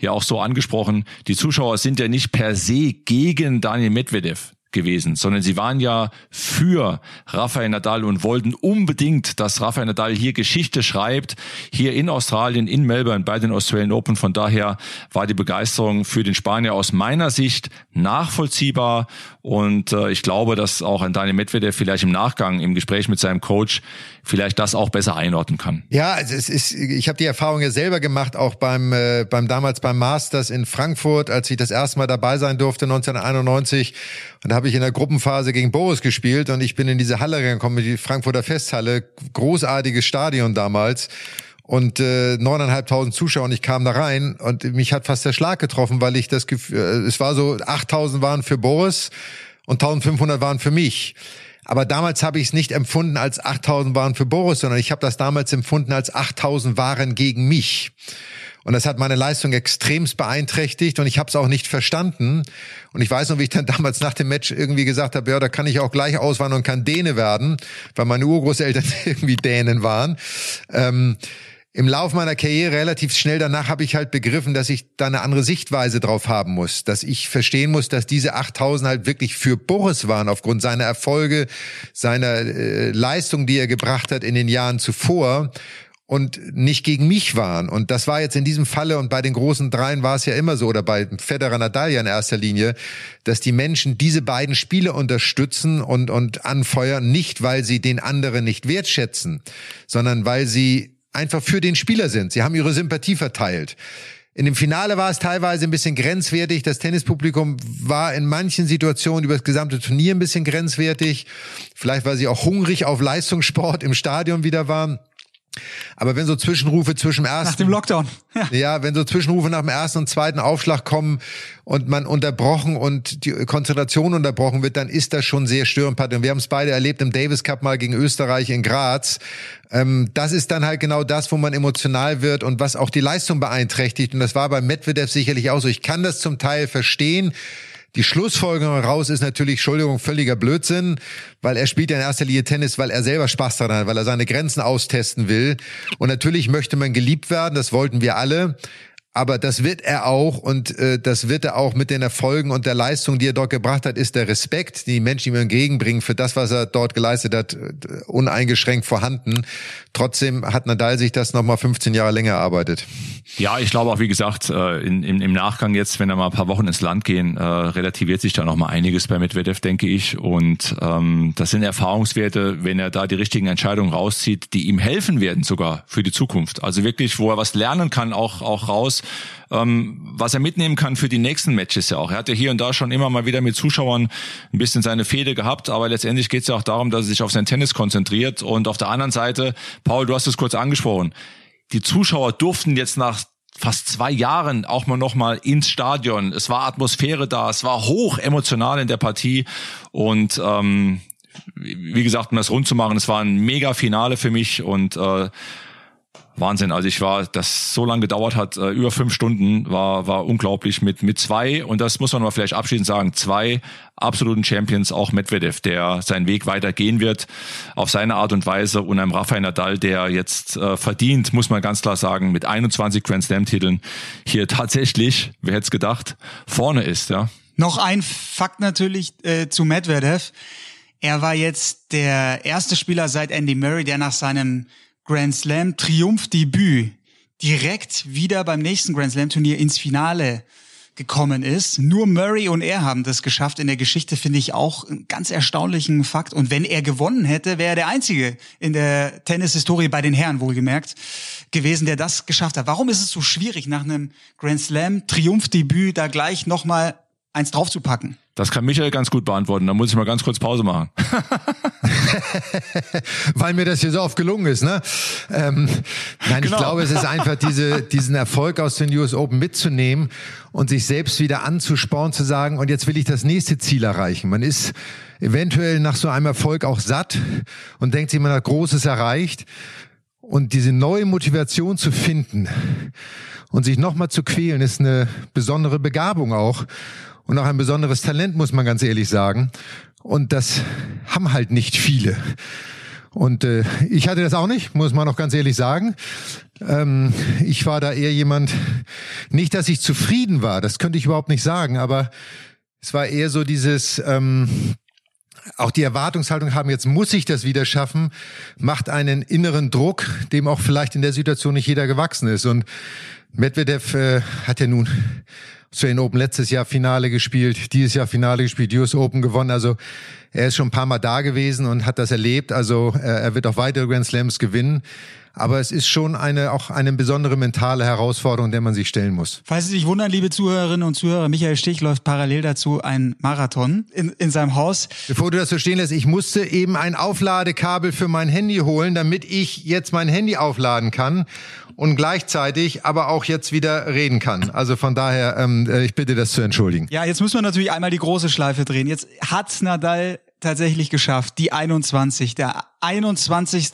ja auch so angesprochen, die Zuschauer sind ja nicht per se gegen Daniel Medvedev gewesen, sondern sie waren ja für Rafael Nadal und wollten unbedingt, dass Rafael Nadal hier Geschichte schreibt, hier in Australien, in Melbourne bei den Australian Open. Von daher war die Begeisterung für den Spanier aus meiner Sicht nachvollziehbar und äh, ich glaube, dass auch ein Daniel Medvedev vielleicht im Nachgang im Gespräch mit seinem Coach vielleicht das auch besser einordnen kann. Ja, also es ist, ich habe die Erfahrung ja selber gemacht, auch beim, äh, beim damals beim Masters in Frankfurt, als ich das erste Mal dabei sein durfte, 1991. Und da habe ich in der Gruppenphase gegen Boris gespielt und ich bin in diese Halle reingekommen, die Frankfurter Festhalle, großartiges Stadion damals und äh, neuneinhalbtausend Zuschauer und ich kam da rein und mich hat fast der Schlag getroffen, weil ich das Gefühl, äh, es war so, 8000 waren für Boris und 1500 waren für mich. Aber damals habe ich es nicht empfunden als 8000 waren für Boris, sondern ich habe das damals empfunden als 8000 waren gegen mich. Und das hat meine Leistung extremst beeinträchtigt und ich habe es auch nicht verstanden. Und ich weiß noch, wie ich dann damals nach dem Match irgendwie gesagt habe, ja, da kann ich auch gleich auswandern und kann Däne werden, weil meine Urgroßeltern irgendwie Dänen waren. Ähm, im Lauf meiner Karriere relativ schnell danach habe ich halt begriffen, dass ich da eine andere Sichtweise drauf haben muss, dass ich verstehen muss, dass diese 8000 halt wirklich für Boris waren aufgrund seiner Erfolge, seiner äh, Leistung, die er gebracht hat in den Jahren zuvor und nicht gegen mich waren. Und das war jetzt in diesem Falle und bei den großen Dreien war es ja immer so, oder bei Federer Nadal ja in erster Linie, dass die Menschen diese beiden Spiele unterstützen und, und anfeuern, nicht weil sie den anderen nicht wertschätzen, sondern weil sie einfach für den Spieler sind. Sie haben ihre Sympathie verteilt. In dem Finale war es teilweise ein bisschen grenzwertig. Das Tennispublikum war in manchen Situationen über das gesamte Turnier ein bisschen grenzwertig. Vielleicht, weil sie auch hungrig auf Leistungssport im Stadion wieder waren. Aber wenn so Zwischenrufe zwischen ersten nach dem Lockdown, ja. ja, wenn so Zwischenrufe nach dem ersten und zweiten Aufschlag kommen und man unterbrochen und die Konzentration unterbrochen wird, dann ist das schon sehr störend. Und wir haben es beide erlebt im Davis Cup mal gegen Österreich in Graz. Ähm, das ist dann halt genau das, wo man emotional wird und was auch die Leistung beeinträchtigt. Und das war bei Medvedev sicherlich auch so. Ich kann das zum Teil verstehen. Die Schlussfolgerung raus ist natürlich, Entschuldigung, völliger Blödsinn, weil er spielt ja in erster Linie Tennis, weil er selber Spaß daran hat, weil er seine Grenzen austesten will. Und natürlich möchte man geliebt werden, das wollten wir alle. Aber das wird er auch und äh, das wird er auch mit den Erfolgen und der Leistung, die er dort gebracht hat, ist der Respekt, die Menschen ihm entgegenbringen für das, was er dort geleistet hat, äh, uneingeschränkt vorhanden. Trotzdem hat Nadal sich das nochmal 15 Jahre länger erarbeitet. Ja, ich glaube auch, wie gesagt, äh, in, in, im Nachgang jetzt, wenn er mal ein paar Wochen ins Land gehen, äh, relativiert sich da nochmal einiges bei Medvedev, denke ich. Und ähm, das sind Erfahrungswerte, wenn er da die richtigen Entscheidungen rauszieht, die ihm helfen werden sogar für die Zukunft. Also wirklich, wo er was lernen kann, auch, auch raus ähm, was er mitnehmen kann für die nächsten Matches ja auch. Er hat ja hier und da schon immer mal wieder mit Zuschauern ein bisschen seine Fehde gehabt, aber letztendlich geht es ja auch darum, dass er sich auf sein Tennis konzentriert. Und auf der anderen Seite, Paul, du hast es kurz angesprochen, die Zuschauer durften jetzt nach fast zwei Jahren auch mal noch mal ins Stadion. Es war Atmosphäre da, es war hoch emotional in der Partie und ähm, wie gesagt, um das rund zu machen, es war ein mega Finale für mich und äh, Wahnsinn. Also ich war, das so lange gedauert hat, äh, über fünf Stunden, war, war unglaublich mit, mit zwei, und das muss man mal vielleicht abschließend sagen, zwei absoluten Champions, auch Medvedev, der seinen Weg weitergehen wird, auf seine Art und Weise, und einem Rafael Nadal, der jetzt äh, verdient, muss man ganz klar sagen, mit 21 Grand Slam Titeln hier tatsächlich, wer hätte es gedacht, vorne ist, ja. Noch ein Fakt natürlich äh, zu Medvedev. Er war jetzt der erste Spieler seit Andy Murray, der nach seinem Grand Slam Triumphdebüt direkt wieder beim nächsten Grand Slam Turnier ins Finale gekommen ist. Nur Murray und er haben das geschafft. In der Geschichte finde ich auch einen ganz erstaunlichen Fakt. Und wenn er gewonnen hätte, wäre er der Einzige in der Tennishistorie bei den Herren wohlgemerkt gewesen, der das geschafft hat. Warum ist es so schwierig, nach einem Grand Slam Triumphdebüt da gleich nochmal eins draufzupacken? Das kann Michael ganz gut beantworten. Da muss ich mal ganz kurz Pause machen. Weil mir das hier so oft gelungen ist. Ne? Ähm, nein, genau. ich glaube, es ist einfach diese, diesen Erfolg aus den US Open mitzunehmen und sich selbst wieder anzuspornen, zu sagen, und jetzt will ich das nächste Ziel erreichen. Man ist eventuell nach so einem Erfolg auch satt und denkt sich, man hat Großes erreicht. Und diese neue Motivation zu finden und sich nochmal zu quälen, ist eine besondere Begabung auch und auch ein besonderes Talent, muss man ganz ehrlich sagen. Und das haben halt nicht viele. Und äh, ich hatte das auch nicht, muss man auch ganz ehrlich sagen. Ähm, ich war da eher jemand, nicht, dass ich zufrieden war, das könnte ich überhaupt nicht sagen, aber es war eher so dieses, ähm, auch die Erwartungshaltung haben, jetzt muss ich das wieder schaffen, macht einen inneren Druck, dem auch vielleicht in der Situation nicht jeder gewachsen ist. Und Medvedev äh, hat ja nun Australian Open letztes Jahr Finale gespielt, dieses Jahr Finale gespielt, US Open gewonnen. Also er ist schon ein paar Mal da gewesen und hat das erlebt. Also er wird auch weitere Grand Slams gewinnen. Aber es ist schon eine, auch eine besondere mentale Herausforderung, der man sich stellen muss. Falls Sie sich wundern, liebe Zuhörerinnen und Zuhörer, Michael Stich läuft parallel dazu ein Marathon in, in seinem Haus. Bevor du das so stehen lässt, ich musste eben ein Aufladekabel für mein Handy holen, damit ich jetzt mein Handy aufladen kann und gleichzeitig aber auch jetzt wieder reden kann. Also von daher, ähm, äh, ich bitte das zu entschuldigen. Ja, jetzt müssen wir natürlich einmal die große Schleife drehen. Jetzt hat Nadal tatsächlich geschafft, die 21, der 21.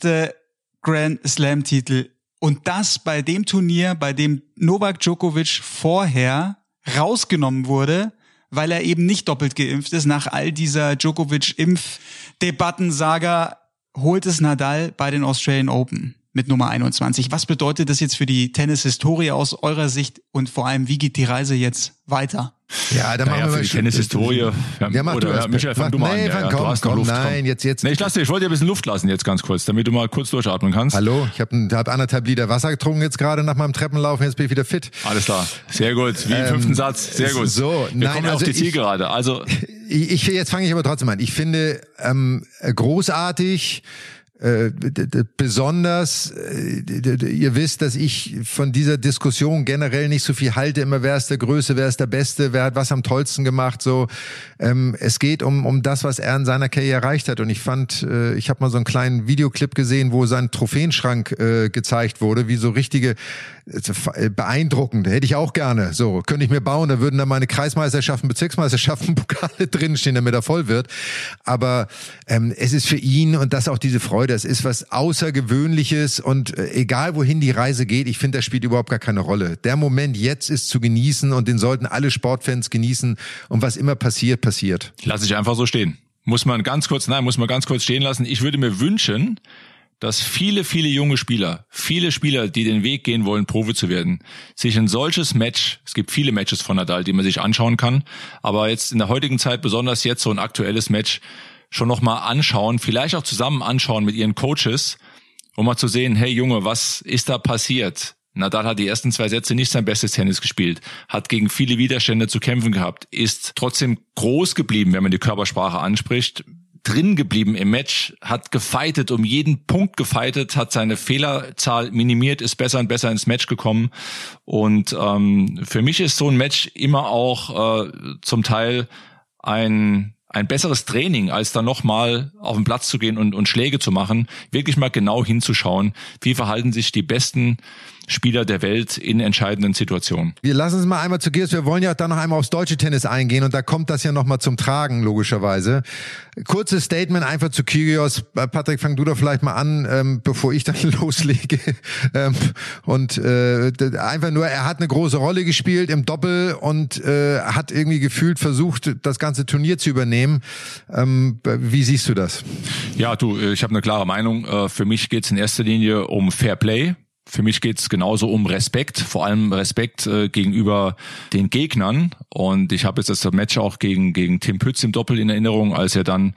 Grand Slam Titel. Und das bei dem Turnier, bei dem Novak Djokovic vorher rausgenommen wurde, weil er eben nicht doppelt geimpft ist. Nach all dieser Djokovic-Impf-Debatten-Saga holt es Nadal bei den Australian Open mit Nummer 21. Was bedeutet das jetzt für die Tennis-Historie aus eurer Sicht und vor allem, wie geht die Reise jetzt weiter? Ja, dann naja, machen wir mal die Tennis-Historie. Ja, mach oder, du ja, Michael, fang du mal nee, an. Ja, komm, komm, Luft, nein, jetzt, jetzt. Nee, ich lasse ich wollte dir ein bisschen Luft lassen jetzt ganz kurz, damit du mal kurz durchatmen kannst. Hallo, ich habe hab anderthalb Liter Wasser getrunken jetzt gerade nach meinem Treppenlaufen, jetzt bin ich wieder fit. Alles klar, sehr gut, wie im ähm, fünften Satz, sehr gut. So, wir nein, kommen also auf die Zielgerade. Also ich, ich, jetzt fange ich aber trotzdem an. Ich finde ähm, großartig, äh, besonders, äh, ihr wisst, dass ich von dieser Diskussion generell nicht so viel halte, immer wer ist der Größte, wer ist der Beste, wer hat was am tollsten gemacht, so. Ähm, es geht um, um das, was er in seiner Karriere erreicht hat. Und ich fand, äh, ich habe mal so einen kleinen Videoclip gesehen, wo sein Trophäenschrank äh, gezeigt wurde, wie so richtige, äh, beeindruckend, hätte ich auch gerne, so, könnte ich mir bauen, da würden da meine Kreismeisterschaften, Bezirksmeisterschaften, Pokale drinstehen, damit er voll wird, aber ähm, es ist für ihn und das auch diese Freude, das ist was Außergewöhnliches und äh, egal wohin die Reise geht, ich finde, das spielt überhaupt gar keine Rolle. Der Moment jetzt ist zu genießen und den sollten alle Sportfans genießen und was immer passiert, passiert. Lass ich einfach so stehen. Muss man ganz kurz, nein, muss man ganz kurz stehen lassen. Ich würde mir wünschen, dass viele, viele junge Spieler, viele Spieler, die den Weg gehen wollen, Profi zu werden, sich ein solches Match, es gibt viele Matches von Nadal, die man sich anschauen kann, aber jetzt in der heutigen Zeit, besonders jetzt so ein aktuelles Match, schon nochmal anschauen, vielleicht auch zusammen anschauen mit ihren Coaches, um mal zu sehen, hey Junge, was ist da passiert? Nadal hat die ersten zwei Sätze nicht sein bestes Tennis gespielt, hat gegen viele Widerstände zu kämpfen gehabt, ist trotzdem groß geblieben, wenn man die Körpersprache anspricht, drin geblieben im Match, hat gefeitet, um jeden Punkt gefeitet, hat seine Fehlerzahl minimiert, ist besser und besser ins Match gekommen. Und ähm, für mich ist so ein Match immer auch äh, zum Teil ein ein besseres Training, als dann nochmal auf den Platz zu gehen und, und Schläge zu machen, wirklich mal genau hinzuschauen, wie verhalten sich die besten Spieler der Welt in entscheidenden Situationen. Wir lassen es mal einmal zu Gears. Wir wollen ja dann noch einmal aufs deutsche Tennis eingehen und da kommt das ja nochmal zum Tragen, logischerweise. Kurzes Statement einfach zu Kyrgios. Patrick, fang du doch vielleicht mal an, ähm, bevor ich dann loslege. ähm, und äh, einfach nur, er hat eine große Rolle gespielt im Doppel und äh, hat irgendwie gefühlt versucht, das ganze Turnier zu übernehmen. Ähm, wie siehst du das? Ja, du, ich habe eine klare Meinung. Äh, für mich geht es in erster Linie um Fair Play. Für mich geht es genauso um Respekt, vor allem Respekt äh, gegenüber den Gegnern. Und ich habe jetzt das Match auch gegen, gegen Tim Pütz im Doppel in Erinnerung, als er dann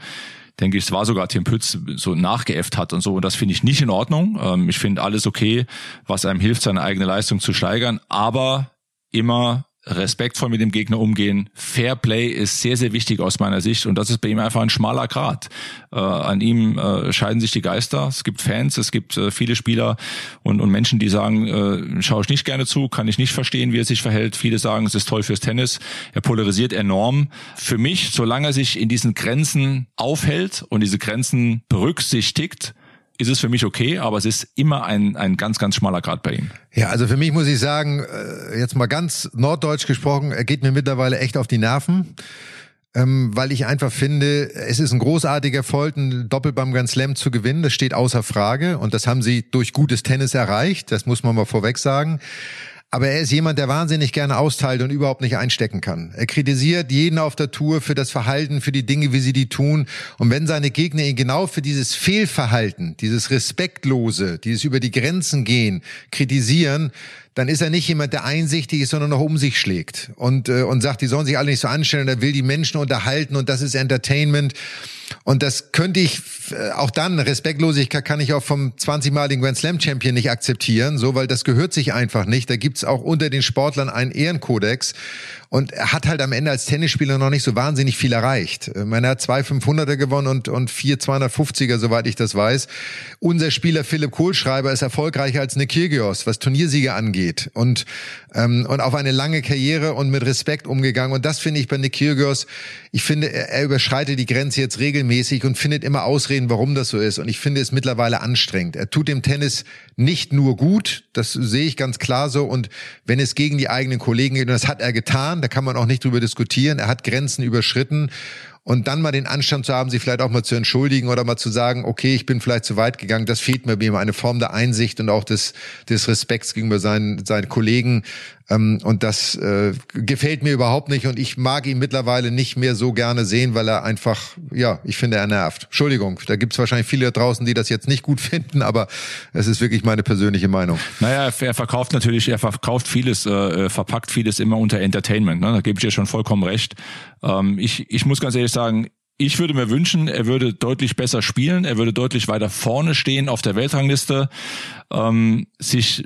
denke ich, es war sogar Tim Pütz so nachgeäfft hat und so. Und das finde ich nicht in Ordnung. Ähm, ich finde alles okay, was einem hilft, seine eigene Leistung zu steigern, aber immer respektvoll mit dem Gegner umgehen. Fair Play ist sehr, sehr wichtig aus meiner Sicht und das ist bei ihm einfach ein schmaler Grat. Äh, an ihm äh, scheiden sich die Geister. Es gibt Fans, es gibt äh, viele Spieler und, und Menschen, die sagen, äh, schaue ich nicht gerne zu, kann ich nicht verstehen, wie er sich verhält. Viele sagen, es ist toll fürs Tennis. Er polarisiert enorm. Für mich, solange er sich in diesen Grenzen aufhält und diese Grenzen berücksichtigt, ist es für mich okay, aber es ist immer ein, ein ganz, ganz schmaler Grad bei ihm. Ja, also für mich muss ich sagen, äh, jetzt mal ganz norddeutsch gesprochen, er geht mir mittlerweile echt auf die Nerven. Ähm, weil ich einfach finde, es ist ein großartiger Erfolg, ein Doppel beim Grand Slam zu gewinnen. Das steht außer Frage und das haben sie durch gutes Tennis erreicht. Das muss man mal vorweg sagen. Aber er ist jemand, der wahnsinnig gerne austeilt und überhaupt nicht einstecken kann. Er kritisiert jeden auf der Tour für das Verhalten, für die Dinge, wie sie die tun. Und wenn seine Gegner ihn genau für dieses Fehlverhalten, dieses Respektlose, dieses über die Grenzen gehen, kritisieren, dann ist er nicht jemand, der einsichtig ist, sondern noch um sich schlägt und, äh, und sagt, die sollen sich alle nicht so anstellen. Er will die Menschen unterhalten und das ist Entertainment. Und das könnte ich äh, auch dann, Respektlosigkeit kann ich auch vom 20-maligen Grand Slam Champion nicht akzeptieren, so, weil das gehört sich einfach nicht. Da gibt's auch unter den Sportlern einen Ehrenkodex. Und er hat halt am Ende als Tennisspieler noch nicht so wahnsinnig viel erreicht. Ich meine, er hat zwei 500er gewonnen und, und vier 250er, soweit ich das weiß. Unser Spieler Philipp Kohlschreiber ist erfolgreicher als Nick Kyrgios, was Turniersiege angeht. Und, ähm, und auf eine lange Karriere und mit Respekt umgegangen. Und das finde ich bei Nick Kyrgios, ich finde, er, er überschreitet die Grenze jetzt regelmäßig und findet immer Ausreden, warum das so ist. Und ich finde es mittlerweile anstrengend. Er tut dem Tennis nicht nur gut, das sehe ich ganz klar so. Und wenn es gegen die eigenen Kollegen geht, und das hat er getan, da kann man auch nicht drüber diskutieren. Er hat Grenzen überschritten und dann mal den Anstand zu haben, sich vielleicht auch mal zu entschuldigen oder mal zu sagen, okay, ich bin vielleicht zu weit gegangen, das fehlt mir mir eine Form der Einsicht und auch des, des Respekts gegenüber seinen, seinen Kollegen. Ähm, und das äh, gefällt mir überhaupt nicht und ich mag ihn mittlerweile nicht mehr so gerne sehen, weil er einfach, ja, ich finde, er nervt. Entschuldigung, da gibt es wahrscheinlich viele draußen, die das jetzt nicht gut finden, aber es ist wirklich meine persönliche Meinung. Naja, er verkauft natürlich, er verkauft vieles, äh, verpackt vieles immer unter Entertainment. Ne? Da gebe ich dir schon vollkommen recht. Ähm, ich, ich muss ganz ehrlich sagen, ich würde mir wünschen, er würde deutlich besser spielen, er würde deutlich weiter vorne stehen auf der Weltrangliste, ähm, sich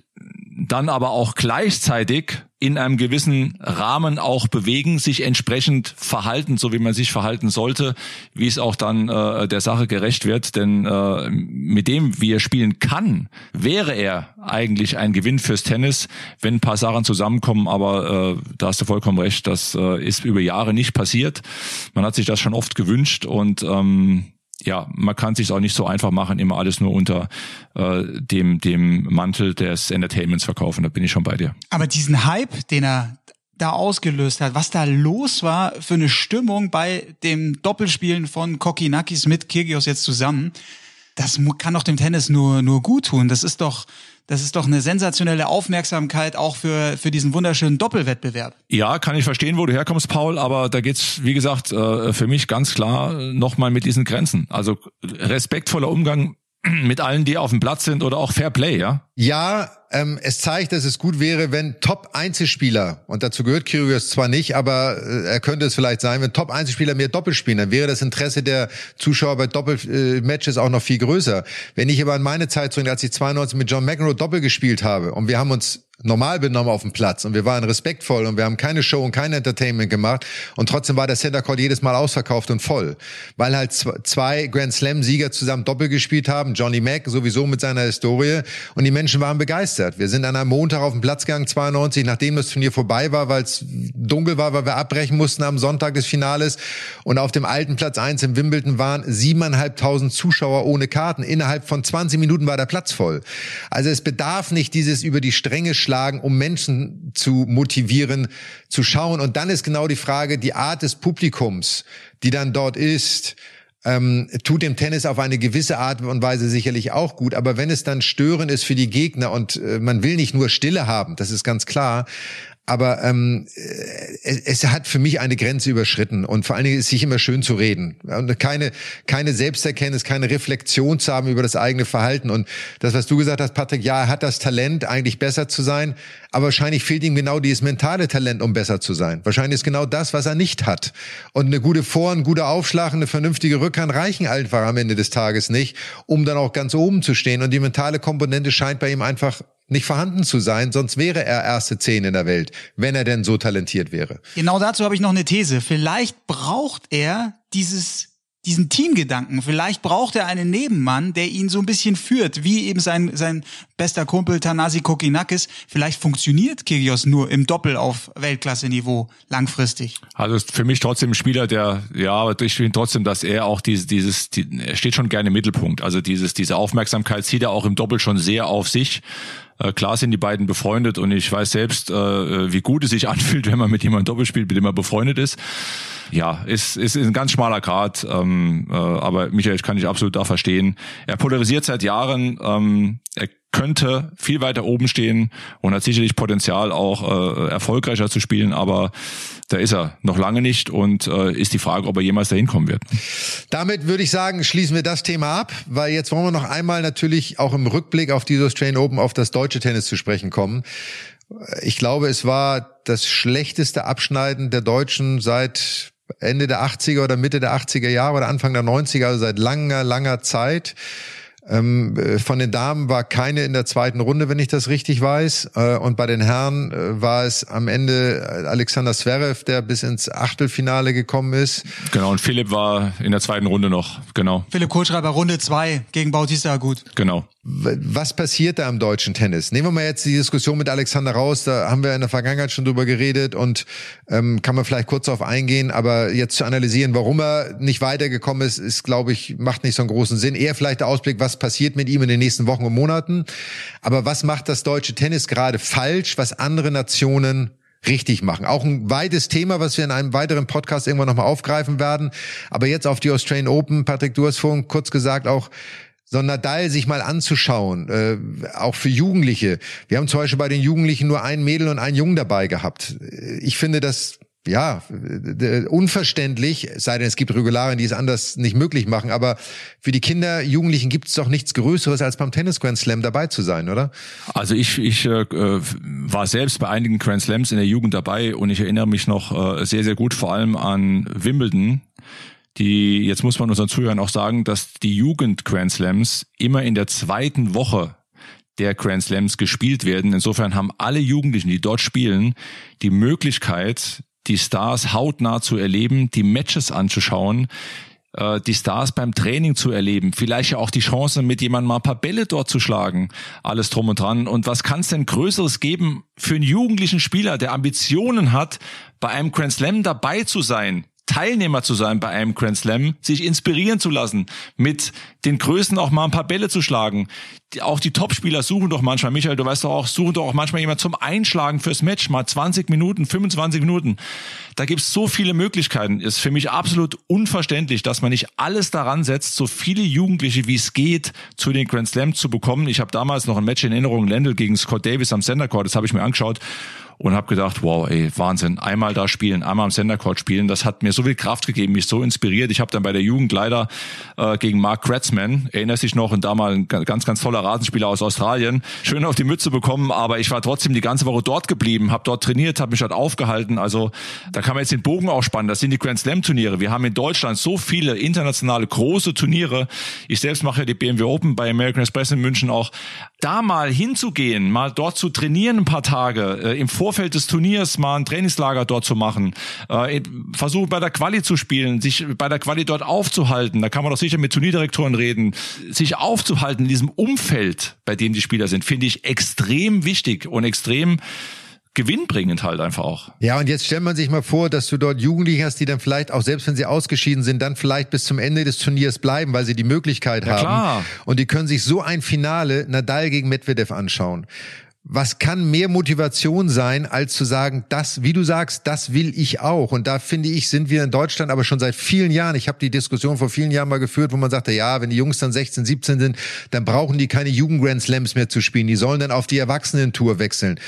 dann aber auch gleichzeitig in einem gewissen Rahmen auch bewegen, sich entsprechend verhalten, so wie man sich verhalten sollte, wie es auch dann äh, der Sache gerecht wird. Denn äh, mit dem, wie er spielen kann, wäre er eigentlich ein Gewinn fürs Tennis, wenn ein paar Sachen zusammenkommen. Aber äh, da hast du vollkommen recht, das äh, ist über Jahre nicht passiert. Man hat sich das schon oft gewünscht und ähm, ja, man kann sich auch nicht so einfach machen, immer alles nur unter äh, dem dem Mantel des Entertainments verkaufen. Da bin ich schon bei dir. Aber diesen Hype, den er da ausgelöst hat, was da los war für eine Stimmung bei dem Doppelspielen von Kokinakis mit Kirgios jetzt zusammen, das kann doch dem Tennis nur nur gut tun. Das ist doch das ist doch eine sensationelle Aufmerksamkeit auch für, für diesen wunderschönen Doppelwettbewerb. Ja, kann ich verstehen, wo du herkommst, Paul, aber da geht's, wie gesagt, äh, für mich ganz klar nochmal mit diesen Grenzen. Also respektvoller Umgang mit allen, die auf dem Platz sind oder auch Fair Play, ja? Ja, ähm, es zeigt, dass es gut wäre, wenn Top-Einzelspieler, und dazu gehört Kyrgios zwar nicht, aber äh, er könnte es vielleicht sein, wenn Top-Einzelspieler mehr Doppel spielen, dann wäre das Interesse der Zuschauer bei Doppelmatches äh, auch noch viel größer. Wenn ich aber an meine Zeit zurück, als ich 92 mit John McEnroe Doppel gespielt habe und wir haben uns normal benommen auf dem Platz und wir waren respektvoll und wir haben keine Show und kein Entertainment gemacht und trotzdem war der Center Court jedes Mal ausverkauft und voll, weil halt zwei Grand Slam Sieger zusammen Doppel gespielt haben, Johnny Mack sowieso mit seiner Historie und die Menschen waren begeistert. Wir sind an einem Montag auf den Platz gegangen 92, nachdem das Turnier vorbei war, weil es dunkel war, weil wir abbrechen mussten am Sonntag des Finales und auf dem alten Platz eins in Wimbledon waren siebeneinhalbtausend Zuschauer ohne Karten. Innerhalb von 20 Minuten war der Platz voll. Also es bedarf nicht dieses über die Stränge schlagen, um Menschen zu motivieren, zu schauen. Und dann ist genau die Frage, die Art des Publikums, die dann dort ist, ähm, tut dem Tennis auf eine gewisse Art und Weise sicherlich auch gut. Aber wenn es dann störend ist für die Gegner und äh, man will nicht nur Stille haben, das ist ganz klar, aber ähm, es, es hat für mich eine Grenze überschritten. Und vor allen Dingen ist sich immer schön zu reden. Und keine keine Selbsterkenntnis, keine Reflexion zu haben über das eigene Verhalten. Und das, was du gesagt hast, Patrick, ja, er hat das Talent, eigentlich besser zu sein, aber wahrscheinlich fehlt ihm genau dieses mentale Talent, um besser zu sein. Wahrscheinlich ist genau das, was er nicht hat. Und eine gute Vor-, ein guter Aufschlag, eine vernünftige Rückhand reichen einfach am Ende des Tages nicht, um dann auch ganz oben zu stehen. Und die mentale Komponente scheint bei ihm einfach nicht vorhanden zu sein, sonst wäre er erste Zehn in der Welt, wenn er denn so talentiert wäre. Genau dazu habe ich noch eine These. Vielleicht braucht er dieses diesen Teamgedanken. Vielleicht braucht er einen Nebenmann, der ihn so ein bisschen führt, wie eben sein, sein bester Kumpel Tanasi Kokinakis. Vielleicht funktioniert Kyrgios nur im Doppel auf Weltklasse-Niveau langfristig. Also für mich trotzdem ein Spieler, der, ja, ich finde trotzdem, dass er auch dieses, dieses, die, er steht schon gerne im Mittelpunkt. Also dieses, diese Aufmerksamkeit zieht er auch im Doppel schon sehr auf sich. Äh, klar sind die beiden befreundet und ich weiß selbst, äh, wie gut es sich anfühlt, wenn man mit jemandem Doppel mit dem man befreundet ist ja, ist, ist, ein ganz schmaler Grad. Ähm, äh, aber Michael kann ich absolut da verstehen. Er polarisiert seit Jahren. Ähm, er könnte viel weiter oben stehen und hat sicherlich Potenzial, auch äh, erfolgreicher zu spielen, aber da ist er noch lange nicht und äh, ist die Frage, ob er jemals dahin kommen wird. Damit würde ich sagen, schließen wir das Thema ab, weil jetzt wollen wir noch einmal natürlich auch im Rückblick auf die Australian Open auf das deutsche Tennis zu sprechen kommen. Ich glaube, es war das schlechteste Abschneiden der Deutschen seit Ende der 80er oder Mitte der 80er Jahre oder Anfang der 90er, also seit langer, langer Zeit. Ähm, äh, von den Damen war keine in der zweiten Runde, wenn ich das richtig weiß. Äh, und bei den Herren äh, war es am Ende Alexander Zverev, der bis ins Achtelfinale gekommen ist. Genau, und Philipp war in der zweiten Runde noch, genau. Philipp Kohlschreiber, Runde zwei gegen Bautista gut. Genau. Was passiert da im deutschen Tennis? Nehmen wir mal jetzt die Diskussion mit Alexander raus, da haben wir in der Vergangenheit schon drüber geredet und ähm, kann man vielleicht kurz darauf eingehen, aber jetzt zu analysieren, warum er nicht weitergekommen ist, ist, glaube ich, macht nicht so einen großen Sinn. Eher vielleicht der Ausblick, was passiert mit ihm in den nächsten Wochen und Monaten. Aber was macht das deutsche Tennis gerade falsch, was andere Nationen richtig machen. Auch ein weites Thema, was wir in einem weiteren Podcast irgendwann nochmal aufgreifen werden. Aber jetzt auf die Australian Open. Patrick, du hast vorhin kurz gesagt, auch so Nadal sich mal anzuschauen, äh, auch für Jugendliche. Wir haben zum Beispiel bei den Jugendlichen nur ein Mädel und einen Jungen dabei gehabt. Ich finde das ja, unverständlich, sei denn es gibt Regularien, die es anders nicht möglich machen, aber für die Kinder, Jugendlichen gibt es doch nichts Größeres, als beim Tennis Grand Slam dabei zu sein, oder? Also ich, ich äh, war selbst bei einigen Grand Slams in der Jugend dabei und ich erinnere mich noch äh, sehr, sehr gut vor allem an Wimbledon, die, jetzt muss man unseren Zuhörern auch sagen, dass die Jugend Grand Slams immer in der zweiten Woche der Grand Slams gespielt werden. Insofern haben alle Jugendlichen, die dort spielen, die Möglichkeit, die Stars hautnah zu erleben, die Matches anzuschauen, äh, die Stars beim Training zu erleben, vielleicht ja auch die Chance, mit jemandem mal ein paar Bälle dort zu schlagen, alles drum und dran. Und was kann es denn Größeres geben für einen jugendlichen Spieler, der Ambitionen hat, bei einem Grand Slam dabei zu sein? Teilnehmer zu sein bei einem Grand Slam, sich inspirieren zu lassen, mit den Größen auch mal ein paar Bälle zu schlagen. Die, auch die Topspieler suchen doch manchmal, Michael, du weißt doch auch, suchen doch auch manchmal jemand zum Einschlagen fürs Match, mal 20 Minuten, 25 Minuten. Da gibt's so viele Möglichkeiten. Ist für mich absolut unverständlich, dass man nicht alles daran setzt, so viele Jugendliche wie es geht zu den Grand Slams zu bekommen. Ich habe damals noch ein Match in Erinnerung, Lendl gegen Scott Davis am Center Court, das habe ich mir angeschaut. Und habe gedacht, wow, ey, Wahnsinn, einmal da spielen, einmal am Center Court spielen, das hat mir so viel Kraft gegeben, mich so inspiriert. Ich habe dann bei der Jugend leider äh, gegen Mark Kratzman, erinnerst dich noch, und da mal ein ganz, ganz toller Rasenspieler aus Australien, schön auf die Mütze bekommen, aber ich war trotzdem die ganze Woche dort geblieben, habe dort trainiert, habe mich dort aufgehalten. Also da kann man jetzt den Bogen auch spannen. Das sind die Grand Slam Turniere. Wir haben in Deutschland so viele internationale große Turniere. Ich selbst mache ja die BMW Open bei American Express in München auch. Da mal hinzugehen, mal dort zu trainieren ein paar Tage, äh, im Vorfeld des Turniers mal ein Trainingslager dort zu machen, äh, versuchen bei der Quali zu spielen, sich bei der Quali dort aufzuhalten. Da kann man doch sicher mit Turnierdirektoren reden. Sich aufzuhalten in diesem Umfeld, bei dem die Spieler sind, finde ich extrem wichtig und extrem gewinnbringend halt einfach auch. Ja, und jetzt stellt man sich mal vor, dass du dort Jugendliche hast, die dann vielleicht, auch selbst wenn sie ausgeschieden sind, dann vielleicht bis zum Ende des Turniers bleiben, weil sie die Möglichkeit ja, haben. Klar. Und die können sich so ein Finale Nadal gegen Medvedev anschauen was kann mehr Motivation sein, als zu sagen, das, wie du sagst, das will ich auch. Und da finde ich, sind wir in Deutschland aber schon seit vielen Jahren. Ich habe die Diskussion vor vielen Jahren mal geführt, wo man sagte, ja, wenn die Jungs dann 16, 17 sind, dann brauchen die keine Jugend Grand Slams mehr zu spielen. Die sollen dann auf die Erwachsenen-Tour wechseln.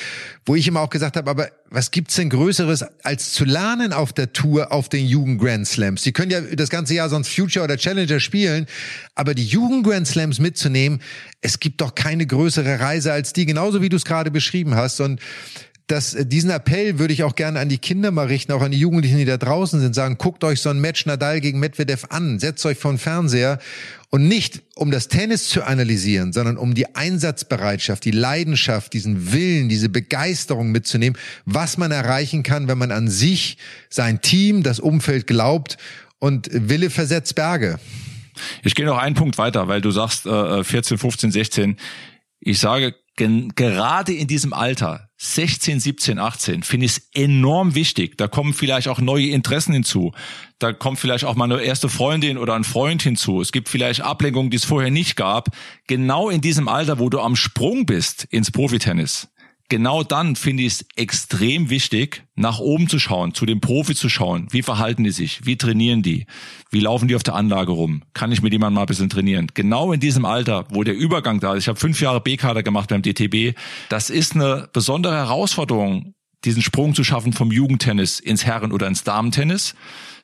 Wo ich immer auch gesagt habe, aber was gibt's denn Größeres als zu lernen auf der Tour auf den Jugend Grand Slams? Sie können ja das ganze Jahr sonst Future oder Challenger spielen, aber die Jugend Grand Slams mitzunehmen, es gibt doch keine größere Reise als die, genauso wie du es gerade beschrieben hast. Und das, äh, diesen Appell würde ich auch gerne an die Kinder mal richten, auch an die Jugendlichen, die da draußen sind, sagen, guckt euch so ein Match Nadal gegen Medvedev an, setzt euch vor den Fernseher und nicht um das Tennis zu analysieren, sondern um die Einsatzbereitschaft, die Leidenschaft, diesen Willen, diese Begeisterung mitzunehmen, was man erreichen kann, wenn man an sich, sein Team, das Umfeld glaubt und Wille versetzt Berge. Ich gehe noch einen Punkt weiter, weil du sagst äh, 14, 15, 16. Ich sage, gerade in diesem Alter, 16, 17, 18, finde ich es enorm wichtig. Da kommen vielleicht auch neue Interessen hinzu. Da kommt vielleicht auch mal eine erste Freundin oder ein Freund hinzu. Es gibt vielleicht Ablenkungen, die es vorher nicht gab. Genau in diesem Alter, wo du am Sprung bist ins Profitennis, genau dann finde ich es extrem wichtig, nach oben zu schauen, zu dem Profi zu schauen. Wie verhalten die sich? Wie trainieren die? Wie laufen die auf der Anlage rum? Kann ich mit jemandem mal ein bisschen trainieren? Genau in diesem Alter, wo der Übergang da ist. Ich habe fünf Jahre B-Kader gemacht beim DTB. Das ist eine besondere Herausforderung, diesen Sprung zu schaffen vom Jugendtennis ins Herren- oder ins Damentennis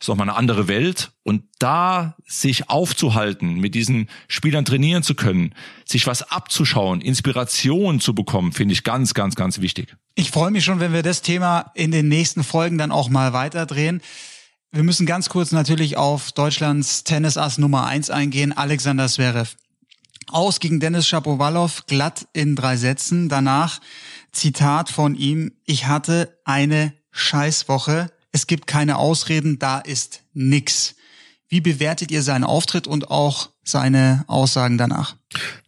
ist auch mal eine andere Welt. Und da sich aufzuhalten, mit diesen Spielern trainieren zu können, sich was abzuschauen, Inspiration zu bekommen, finde ich ganz, ganz, ganz wichtig. Ich freue mich schon, wenn wir das Thema in den nächsten Folgen dann auch mal weiterdrehen. Wir müssen ganz kurz natürlich auf Deutschlands Tennisass Nummer eins eingehen, Alexander Zverev. Aus gegen Dennis Shapovalov, glatt in drei Sätzen. Danach Zitat von ihm, ich hatte eine Scheißwoche, es gibt keine Ausreden, da ist nix. Wie bewertet ihr seinen Auftritt und auch seine Aussagen danach?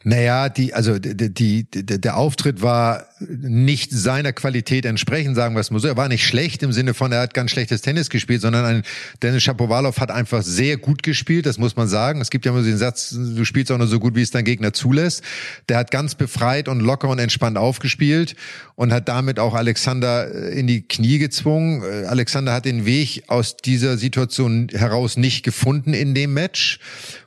Naja, die, also die, die, der Auftritt war nicht seiner Qualität entsprechend, sagen wir es mal so. Er war nicht schlecht im Sinne von, er hat ganz schlechtes Tennis gespielt, sondern ein Dennis Shapovalov hat einfach sehr gut gespielt, das muss man sagen. Es gibt ja immer so den Satz, du spielst auch nur so gut, wie es dein Gegner zulässt. Der hat ganz befreit und locker und entspannt aufgespielt und hat damit auch Alexander äh, in die Knie gezwungen. Äh, Alexander hat den Weg aus dieser Situation heraus nicht gefunden in dem Match.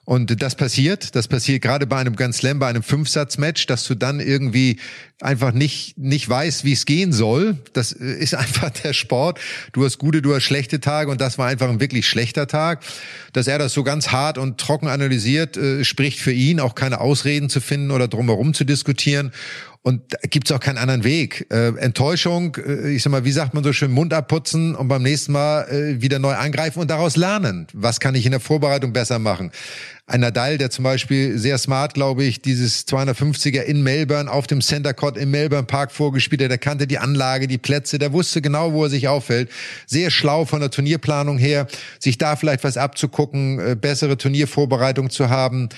Und das passiert, das passiert gerade bei einem Grand Slam, bei einem Fünfsatz-Match, dass du dann irgendwie einfach nicht, nicht weißt, wie es gehen soll. Das äh, ist einfach der Sport. Du hast gute, du hast schlechte Tage und das war einfach ein wirklich schlechter Tag. Dass er das so ganz hart und trocken analysiert, äh, spricht für ihn, auch keine Ausreden zu finden oder drumherum zu diskutieren. Und da gibt's auch keinen anderen Weg. Äh, Enttäuschung, äh, ich sag mal, wie sagt man so schön, Mund abputzen und beim nächsten Mal äh, wieder neu angreifen und daraus lernen. Was kann ich in der Vorbereitung besser machen? Ein Nadal, der zum Beispiel sehr smart, glaube ich, dieses 250er in Melbourne auf dem Center Court im Melbourne Park vorgespielt hat. Der kannte die Anlage, die Plätze, der wusste genau, wo er sich auffällt. Sehr schlau von der Turnierplanung her, sich da vielleicht was abzugucken, äh, bessere Turniervorbereitung zu haben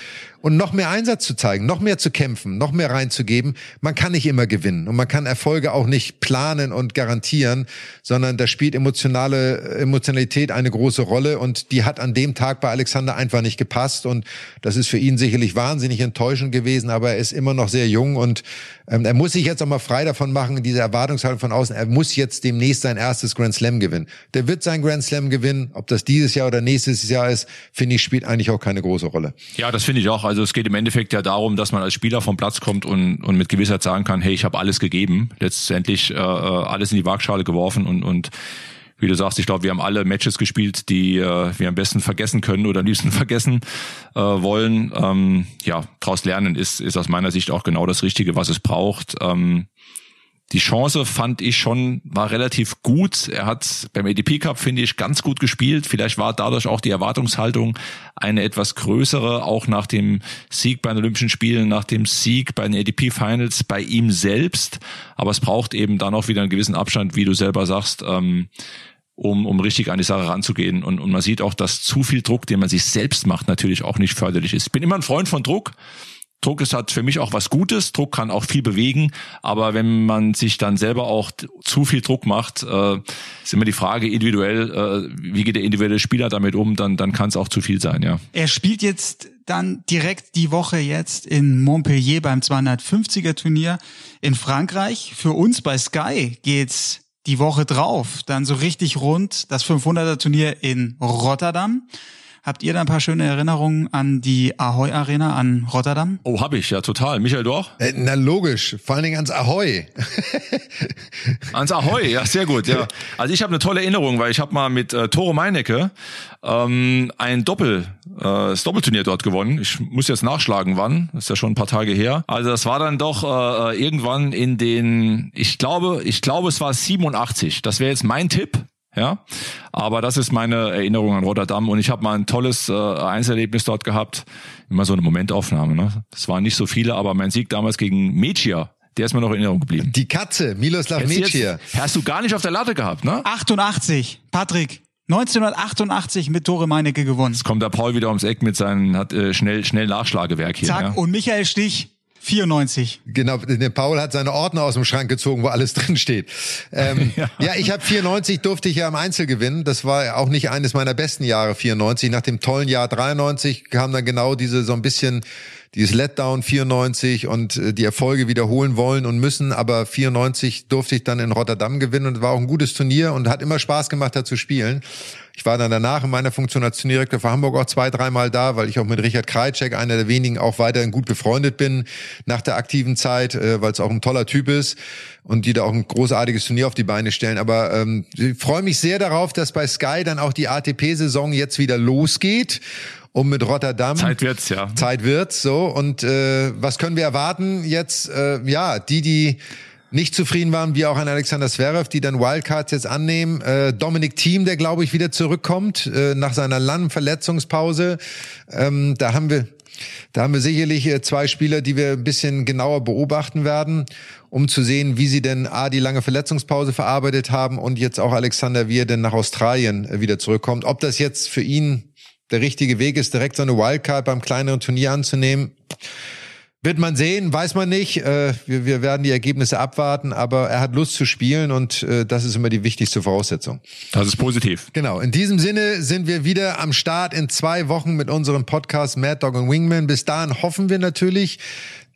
und noch mehr Einsatz zu zeigen, noch mehr zu kämpfen, noch mehr reinzugeben. Man kann nicht immer gewinnen und man kann Erfolge auch nicht planen und garantieren, sondern da spielt emotionale Emotionalität eine große Rolle und die hat an dem Tag bei Alexander einfach nicht gepasst und das ist für ihn sicherlich wahnsinnig enttäuschend gewesen, aber er ist immer noch sehr jung und ähm, er muss sich jetzt auch mal frei davon machen, diese Erwartungshaltung von außen. Er muss jetzt demnächst sein erstes Grand Slam gewinnen. Der wird sein Grand Slam gewinnen. Ob das dieses Jahr oder nächstes Jahr ist, finde ich, spielt eigentlich auch keine große Rolle. Ja, das finde ich auch. Also es geht im Endeffekt ja darum, dass man als Spieler vom Platz kommt und, und mit Gewissheit sagen kann, hey, ich habe alles gegeben. Letztendlich äh, äh alles in die Waagschale geworfen und, und wie du sagst, ich glaube, wir haben alle Matches gespielt, die äh, wir am besten vergessen können oder am liebsten vergessen äh, wollen. Ähm, ja, daraus lernen ist, ist aus meiner Sicht auch genau das Richtige, was es braucht. Ähm, die Chance fand ich schon, war relativ gut. Er hat beim ADP Cup, finde ich, ganz gut gespielt. Vielleicht war dadurch auch die Erwartungshaltung eine etwas größere, auch nach dem Sieg bei den Olympischen Spielen, nach dem Sieg bei den ADP Finals, bei ihm selbst. Aber es braucht eben dann auch wieder einen gewissen Abstand, wie du selber sagst. Ähm, um, um richtig an die Sache ranzugehen. Und, und man sieht auch, dass zu viel Druck, den man sich selbst macht, natürlich auch nicht förderlich ist. Ich bin immer ein Freund von Druck. Druck ist halt für mich auch was Gutes. Druck kann auch viel bewegen. Aber wenn man sich dann selber auch zu viel Druck macht, äh, ist immer die Frage individuell, äh, wie geht der individuelle Spieler damit um, dann, dann kann es auch zu viel sein, ja. Er spielt jetzt dann direkt die Woche jetzt in Montpellier beim 250er Turnier in Frankreich. Für uns bei Sky geht's die Woche drauf dann so richtig rund das 500er Turnier in Rotterdam. Habt ihr da ein paar schöne Erinnerungen an die Ahoy Arena an Rotterdam? Oh, hab ich, ja, total. Michael, du auch? Äh, na logisch, vor allen Dingen ans Ahoy. ans Ahoy, ja, sehr gut, ja. Also ich habe eine tolle Erinnerung, weil ich habe mal mit äh, Tore Meinecke ähm, ein Doppel, äh, das Doppelturnier dort gewonnen. Ich muss jetzt nachschlagen, wann. Das ist ja schon ein paar Tage her. Also das war dann doch äh, irgendwann in den, ich glaube, ich glaube, es war 87. Das wäre jetzt mein Tipp. Ja, aber das ist meine Erinnerung an Rotterdam und ich habe mal ein tolles äh, Einzelerlebnis dort gehabt. Immer so eine Momentaufnahme. Ne? Das waren nicht so viele, aber mein Sieg damals gegen Mechia, der ist mir noch in Erinnerung geblieben. Die Katze, Miloslav Mechia. Hast du gar nicht auf der Latte gehabt, ne? 88, Patrick. 1988 mit Tore Meinecke gewonnen. Jetzt kommt der Paul wieder ums Eck mit seinem hat äh, schnell schnell Nachschlagewerk hier. Zack ja? und Michael Stich 94. Genau, der Paul hat seine Ordner aus dem Schrank gezogen, wo alles drin steht. Ähm, ja. ja. ich habe 94 durfte ich ja im Einzel gewinnen. Das war auch nicht eines meiner besten Jahre 94. Nach dem tollen Jahr 93 kam dann genau diese so ein bisschen dieses Letdown 94 und äh, die Erfolge wiederholen wollen und müssen. Aber 94 durfte ich dann in Rotterdam gewinnen und war auch ein gutes Turnier und hat immer Spaß gemacht, da zu spielen. Ich war dann danach in meiner Funktion als Turnierdirektor für Hamburg auch zwei, dreimal da, weil ich auch mit Richard Krajcek, einer der wenigen, auch weiterhin gut befreundet bin nach der aktiven Zeit, äh, weil es auch ein toller Typ ist und die da auch ein großartiges Turnier auf die Beine stellen. Aber ähm, ich freue mich sehr darauf, dass bei Sky dann auch die ATP-Saison jetzt wieder losgeht um mit Rotterdam. Zeit wird's, ja. Zeit wird's, so. Und äh, was können wir erwarten jetzt? Äh, ja, die, die nicht zufrieden waren, wie auch ein Alexander Zverev, die dann Wildcards jetzt annehmen. Äh, Dominik Thiem, der glaube ich wieder zurückkommt äh, nach seiner langen Verletzungspause. Ähm, da haben wir da haben wir sicherlich äh, zwei Spieler, die wir ein bisschen genauer beobachten werden, um zu sehen, wie sie denn A, die lange Verletzungspause verarbeitet haben und jetzt auch Alexander, wie er denn nach Australien äh, wieder zurückkommt. Ob das jetzt für ihn der richtige Weg ist, direkt so eine Wildcard beim kleineren Turnier anzunehmen. Wird man sehen, weiß man nicht. Äh, wir, wir werden die Ergebnisse abwarten, aber er hat Lust zu spielen und äh, das ist immer die wichtigste Voraussetzung. Das ist positiv. Genau. In diesem Sinne sind wir wieder am Start in zwei Wochen mit unserem Podcast Mad Dog und Wingman. Bis dahin hoffen wir natürlich,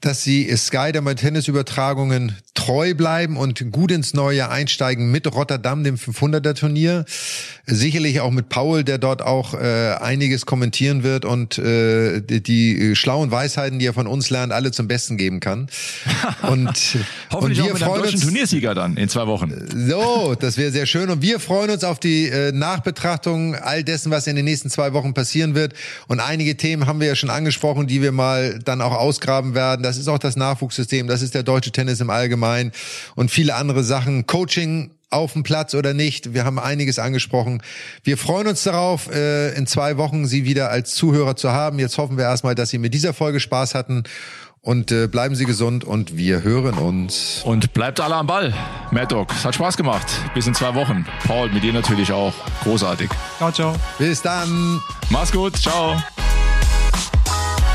dass sie Sky der Tennisübertragungen treu bleiben und gut ins neue Jahr einsteigen mit Rotterdam, dem 500er Turnier. Sicherlich auch mit Paul, der dort auch äh, einiges kommentieren wird und äh, die, die schlauen Weisheiten, die er von uns lernt, alle zum Besten geben kann. Und, Hoffentlich und wir auch mit freuen einem uns Turniersieger dann in zwei Wochen. So, das wäre sehr schön und wir freuen uns auf die äh, Nachbetrachtung all dessen, was in den nächsten zwei Wochen passieren wird. Und einige Themen haben wir ja schon angesprochen, die wir mal dann auch ausgraben werden. Das ist auch das Nachwuchssystem, das ist der deutsche Tennis im Allgemeinen und viele andere Sachen. Coaching auf dem Platz oder nicht. Wir haben einiges angesprochen. Wir freuen uns darauf, äh, in zwei Wochen Sie wieder als Zuhörer zu haben. Jetzt hoffen wir erstmal, dass Sie mit dieser Folge Spaß hatten. Und äh, bleiben Sie gesund und wir hören uns. Und bleibt alle am Ball. Mad Dog, es hat Spaß gemacht. Bis in zwei Wochen. Paul, mit dir natürlich auch. Großartig. Ciao, ciao. Bis dann. Mach's gut. Ciao.